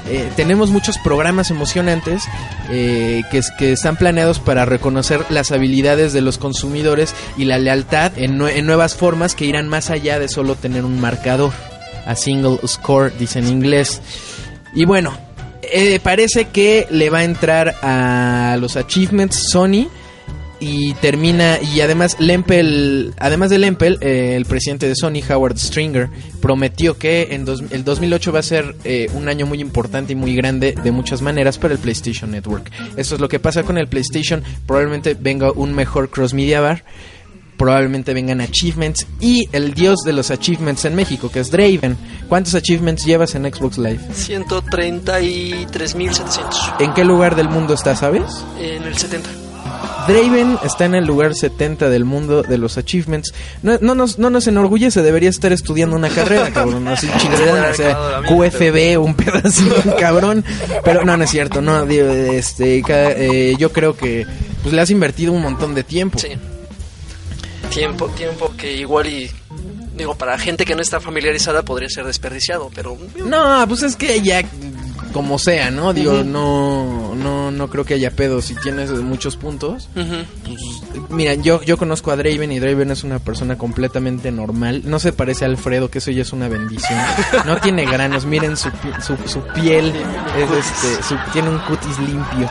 eh, tenemos muchos programas emocionantes eh, que, que están planeados para reconocer las habilidades de los consumidores y la lealtad en nuevas formas que irán más allá de solo tener un marcador. A single score, dice en inglés. Y bueno, eh, parece que le va a entrar a los achievements Sony y termina y además Lempel además de Lempel eh, el presidente de Sony Howard Stringer prometió que en dos- el 2008 va a ser eh, un año muy importante y muy grande de muchas maneras para el PlayStation Network. Esto es lo que pasa con el PlayStation. Probablemente venga un mejor cross media bar probablemente vengan achievements y el dios de los achievements en México que es Draven ¿cuántos achievements llevas en Xbox Live? 133.700 ¿en qué lugar del mundo está sabes? en el 70. Draven está en el lugar 70 del mundo de los achievements. No, no, nos, no nos enorgullece, debería estar estudiando una carrera, cabrón. Así chingón, o sea, QFB, un pedacito, cabrón. Pero no, no es cierto, no, digo, este, eh, yo creo que pues le has invertido un montón de tiempo. Sí. Tiempo, tiempo que igual y digo para gente que no está familiarizada podría ser desperdiciado, pero No, pues es que ya como sea, ¿no? Digo, no, no, no creo que haya pedo si tienes muchos puntos. Pues, mira, yo, yo conozco a Draven y Draven es una persona completamente normal. No se parece a Alfredo, que eso ya es una bendición. No tiene granos, miren su, su, su piel, es este, su- tiene un cutis limpio.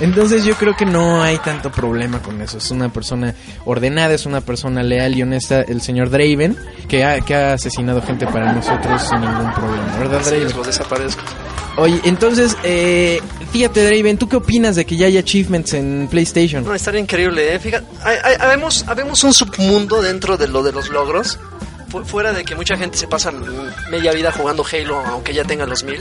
Entonces yo creo que no hay tanto problema con eso. Es una persona ordenada, es una persona leal y honesta, el señor Draven, que ha, que ha asesinado gente para nosotros sin ningún problema, ¿verdad, Draven? los desaparezco. Oye, entonces, eh, fíjate, Draven, ¿tú qué opinas de que ya hay achievements en PlayStation? No, estaría increíble, ¿eh? Fíjate, hay- hay- habemos, habemos un submundo dentro de lo de los logros. Fu- fuera de que mucha gente se pasa media vida jugando Halo, aunque ya tenga los mil.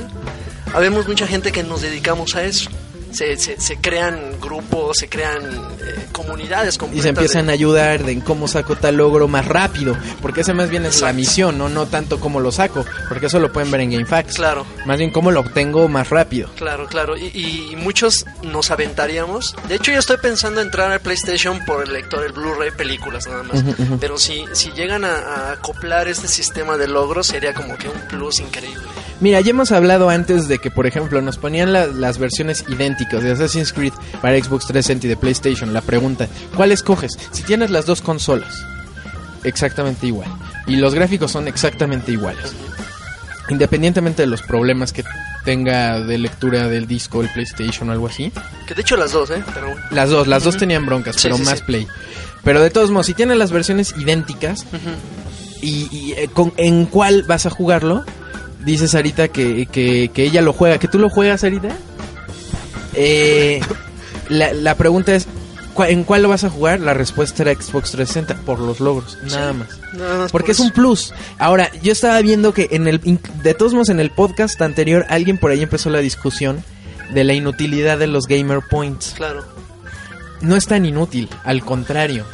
Habemos mucha gente que nos dedicamos a eso. Se, se, se crean grupos, se crean eh, comunidades Y se empiezan de- a ayudar de en cómo saco tal logro más rápido. Porque esa más bien es la misión, ¿no? No tanto cómo lo saco. Porque eso lo pueden ver en GameFAQs. Claro. Más bien cómo lo obtengo más rápido. Claro, claro. Y, y muchos nos aventaríamos. De hecho, yo estoy pensando entrar al PlayStation por el lector, el Blu-ray películas nada más. Pero si, si llegan a, a acoplar este sistema de logros, sería como que un plus increíble. Mira, ya hemos hablado antes de que, por ejemplo, nos ponían la- las versiones idénticas de Assassin's Creed para Xbox 360 y de PlayStation. La pregunta, ¿cuál escoges? Si tienes las dos consolas, exactamente igual. Y los gráficos son exactamente iguales. Independientemente de los problemas que tenga de lectura del disco, el PlayStation o algo así. Que de hecho las dos, ¿eh? Pero. Las dos, las dos tenían broncas, Sí, pero sí, más sí. play. Pero de todos modos, si tienes las versiones idénticas, y, y, eh, con, en cuál vas a jugarlo, dice Sarita que, que, que ella lo juega. ¿Que tú lo juegas, Sarita? Eh, la, la pregunta es, ¿cuál- ¿en cuál lo vas a jugar? La respuesta era Xbox 360, por los logros, nada más. Nada más Porque por es un plus. Ahora, yo estaba viendo que en el de todos modos en el podcast anterior alguien por ahí empezó la discusión de la inutilidad de los gamer points. Claro. No es tan inútil, al contrario.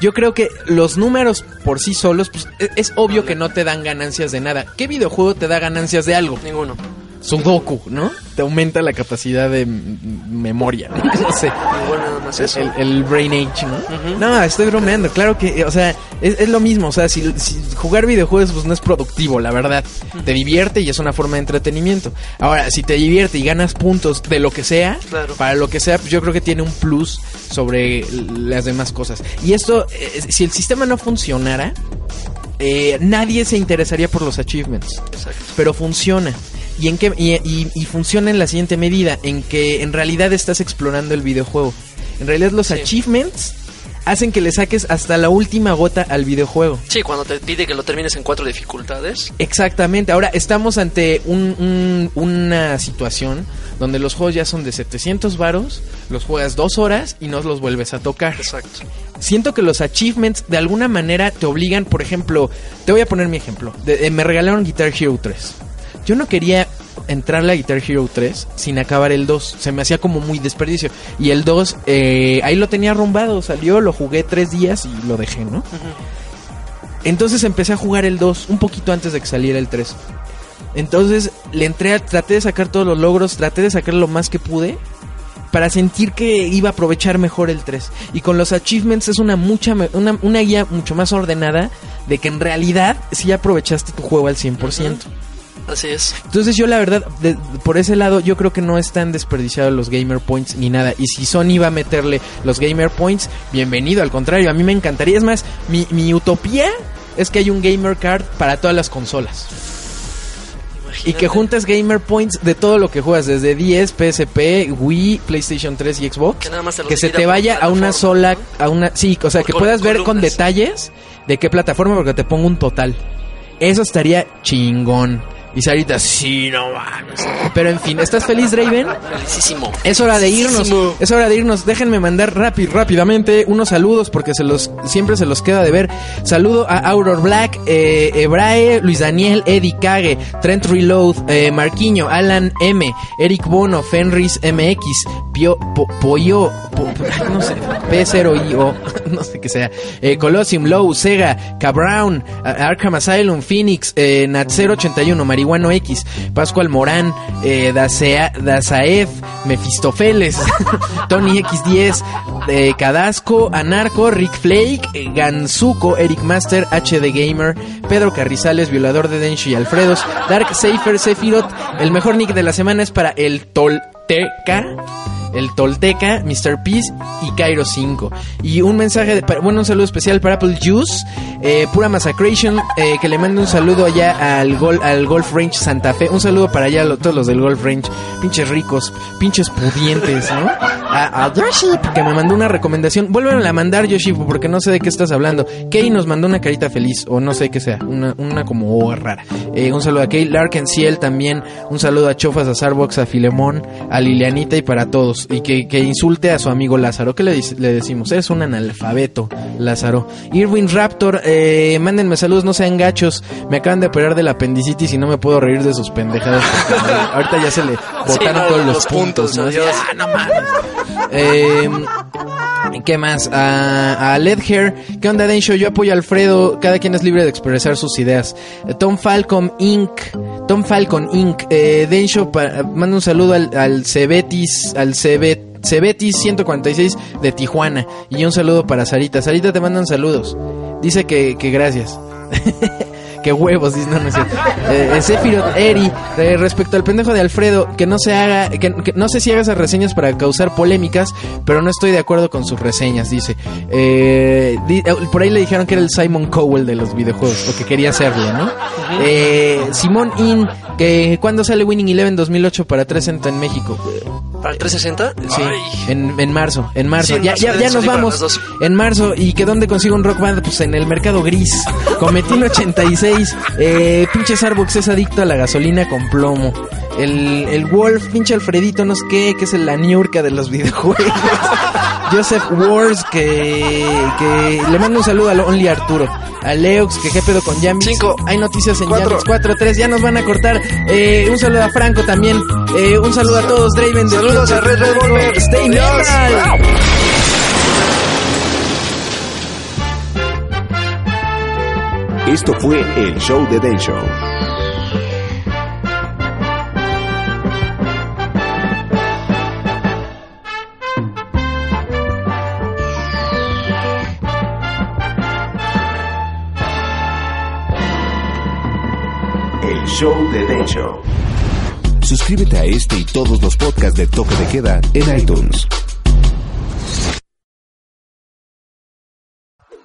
Yo creo que los números por sí solos, pues, e- es obvio que no te dan ganancias de nada. ¿Qué videojuego te da ganancias de algo? Ninguno. Sudoku, ¿no? Te aumenta la capacidad de memoria, ¿no? No sé. Ninguno nada más eso. El, el Brain Age, ¿no? No, estoy bromeando. Claro que, o sea, es, es lo mismo. O sea, si, si jugar videojuegos pues no es productivo, la verdad. Te divierte y es una forma de entretenimiento. Ahora, si te divierte y ganas puntos de lo que sea, Claro. para lo que sea, pues yo creo que tiene un plus sobre las demás cosas. Y esto, eh, si el sistema no funcionara, eh, nadie se interesaría por los achievements Exacto. pero funciona. ¿Y, en qué, y, y- y funciona en la siguiente medida, en que en realidad estás explorando el videojuego. En realidad los Sí. achievements hacen que le saques hasta la última gota al videojuego. Sí, cuando te pide que lo termines en cuatro dificultades. Exactamente. Ahora estamos ante un- un- una situación donde los juegos ya son de 700 varos, los juegas dos horas y no los vuelves a tocar. Exacto. Siento que los achievements de alguna manera te obligan, por ejemplo, te voy a poner mi ejemplo. De- eh, me regalaron Guitar Hero 3. Yo no quería entrar a la Guitar Hero 3 sin acabar el 2. Se me hacía como muy desperdicio. Y el 2, eh, ahí lo tenía arrumbado. Salió, lo jugué tres días y lo dejé, ¿no? Entonces empecé a jugar el 2 un poquito antes de que saliera el 3. Entonces le entré, a- traté de sacar todos los logros, traté de sacar lo más que pude para sentir que iba a aprovechar mejor el 3. Y con los achievements es una mucha una, una guía mucho más ordenada de que en realidad sí aprovechaste tu juego al 100%. Así es. Entonces yo la verdad, de- por ese lado, yo creo que no están desperdiciados los gamer points ni nada. Y si Sony va a meterle los gamer points, bienvenido, al contrario, a mí me encantaría. Es más, mi, mi utopía es que hay un gamer card para todas las consolas. Y que juntas gamer points de todo lo que juegas, desde 10, PSP, Wii, PlayStation 3 y Xbox. Que nada más te los que se te vaya a una sola, ¿no? a una, sí, o sea, Por que puedas ver con detalles de qué plataforma, porque te pongo un total. Eso estaría chingón. Y Sarita, sí, no mames. Pero en fin, ¿estás feliz, Draven? Felicísimo. Es hora de irnos. Felicísimo. Es hora de irnos. Déjenme mandar rápido, rápidamente unos saludos porque se los siempre se los queda de ver. Saludo a Auror Black, eh, Ebrae, Luis Daniel, Eddie Kage, Trent Reload, eh, Marquiño, Alan M, Eric Bono, Fenris MX, Pio, Po- Pollo, Po- no sé, P0IO, no sé qué sea, eh, Colosseum, Low, Sega, Cabrown, Arkham Asylum, Phoenix, eh, Nat081, Marihuano X, Pascual Morán, eh, Dasea, Dazaev, Mefistofeles, Tony X10, eh, Cadasco, Anarco, Rick Flake, eh, Ganzuko, Eric Master, HD Gamer, Pedro Carrizales, Violador de Denshi y Alfredos, Dark Safer, Sephiroth, el mejor nick de la semana es para el Tolteca. El Tolteca, Mr. Peace y Cairo 5. Y un mensaje, de, bueno, un saludo especial para Apple Juice, eh, Pura Massacration, eh, que le mando un saludo allá al, gol, al Golf Range Santa Fe. Un saludo para allá a todos los del Golf Range, pinches ricos, pinches pudientes, ¿no? A, a que me mandó una recomendación. Vuelven a mandar, Yoshi, porque no sé de qué estás hablando. Kay nos mandó una carita feliz, o no sé qué sea, una, una como O rara. Eh, un saludo a Kay, Lark Ciel también. Un saludo a Chofas, a Starbucks, a Filemón, a Lilianita y para todos. Y que, que insulte a su amigo Lázaro. ¿Qué le, le decimos? Eres un analfabeto, Lázaro. Irwin Raptor, eh, mándenme saludos, no sean gachos. Me acaban de operar del apendicitis y no me puedo reír de sus pendejadas. ahorita ya se le botaron todos los, los puntos. puntos, ¿no? Ah, no mames. Eh, ¿Qué más? A, a Led Hair. ¿Qué onda, Densho? Yo apoyo a Alfredo. Cada quien es libre de expresar sus ideas. Eh, Tom Falcon Inc. Tom Falcon Inc. Eh, Densho, manda un saludo al, al Cebetis. Al. Cebetis 146 de Tijuana. Y un saludo para Sarita. Sarita te mandan saludos. Dice que, que gracias. Qué huevos, dice, no, no cierto. Eh, eh, Sephiroth Eri, eh, respecto al pendejo de Alfredo, que no se haga, que, que no sé si haga esas reseñas para causar polémicas, pero no estoy de acuerdo con sus reseñas, dice. Eh, di- por ahí le dijeron que era el Simon Cowell de los videojuegos, o que quería serlo, ¿no? Simón In, que cuando sale Winning Eleven 2008 para 360 en México. ¿Para el 360? Sí, en, en marzo, en marzo. Sí, en ya, marzo ya, nos vamos. En marzo. ¿Y que dónde consigo un rock band? Pues en el mercado gris. Cometín 86. Eh, pinche Starbucks es adicto a la gasolina con plomo. El, el Wolf, pinche Alfredito, no sé qué, que es la niurca de los videojuegos. Joseph Wars, que, que le mando un saludo a Only Arturo. A Leux, que qué pedo con Yambis. Cinco, Hay noticias en cuatro. Yambis. 4, 3, ya nos van a cortar. Eh, un saludo a Franco también. Eh, un saludo a todos, Draven. de- Saludos a Red Revolver. Stay Esto fue el show de Densho. El show de Densho. Suscríbete a este y todos los podcasts de Toque de Queda en iTunes.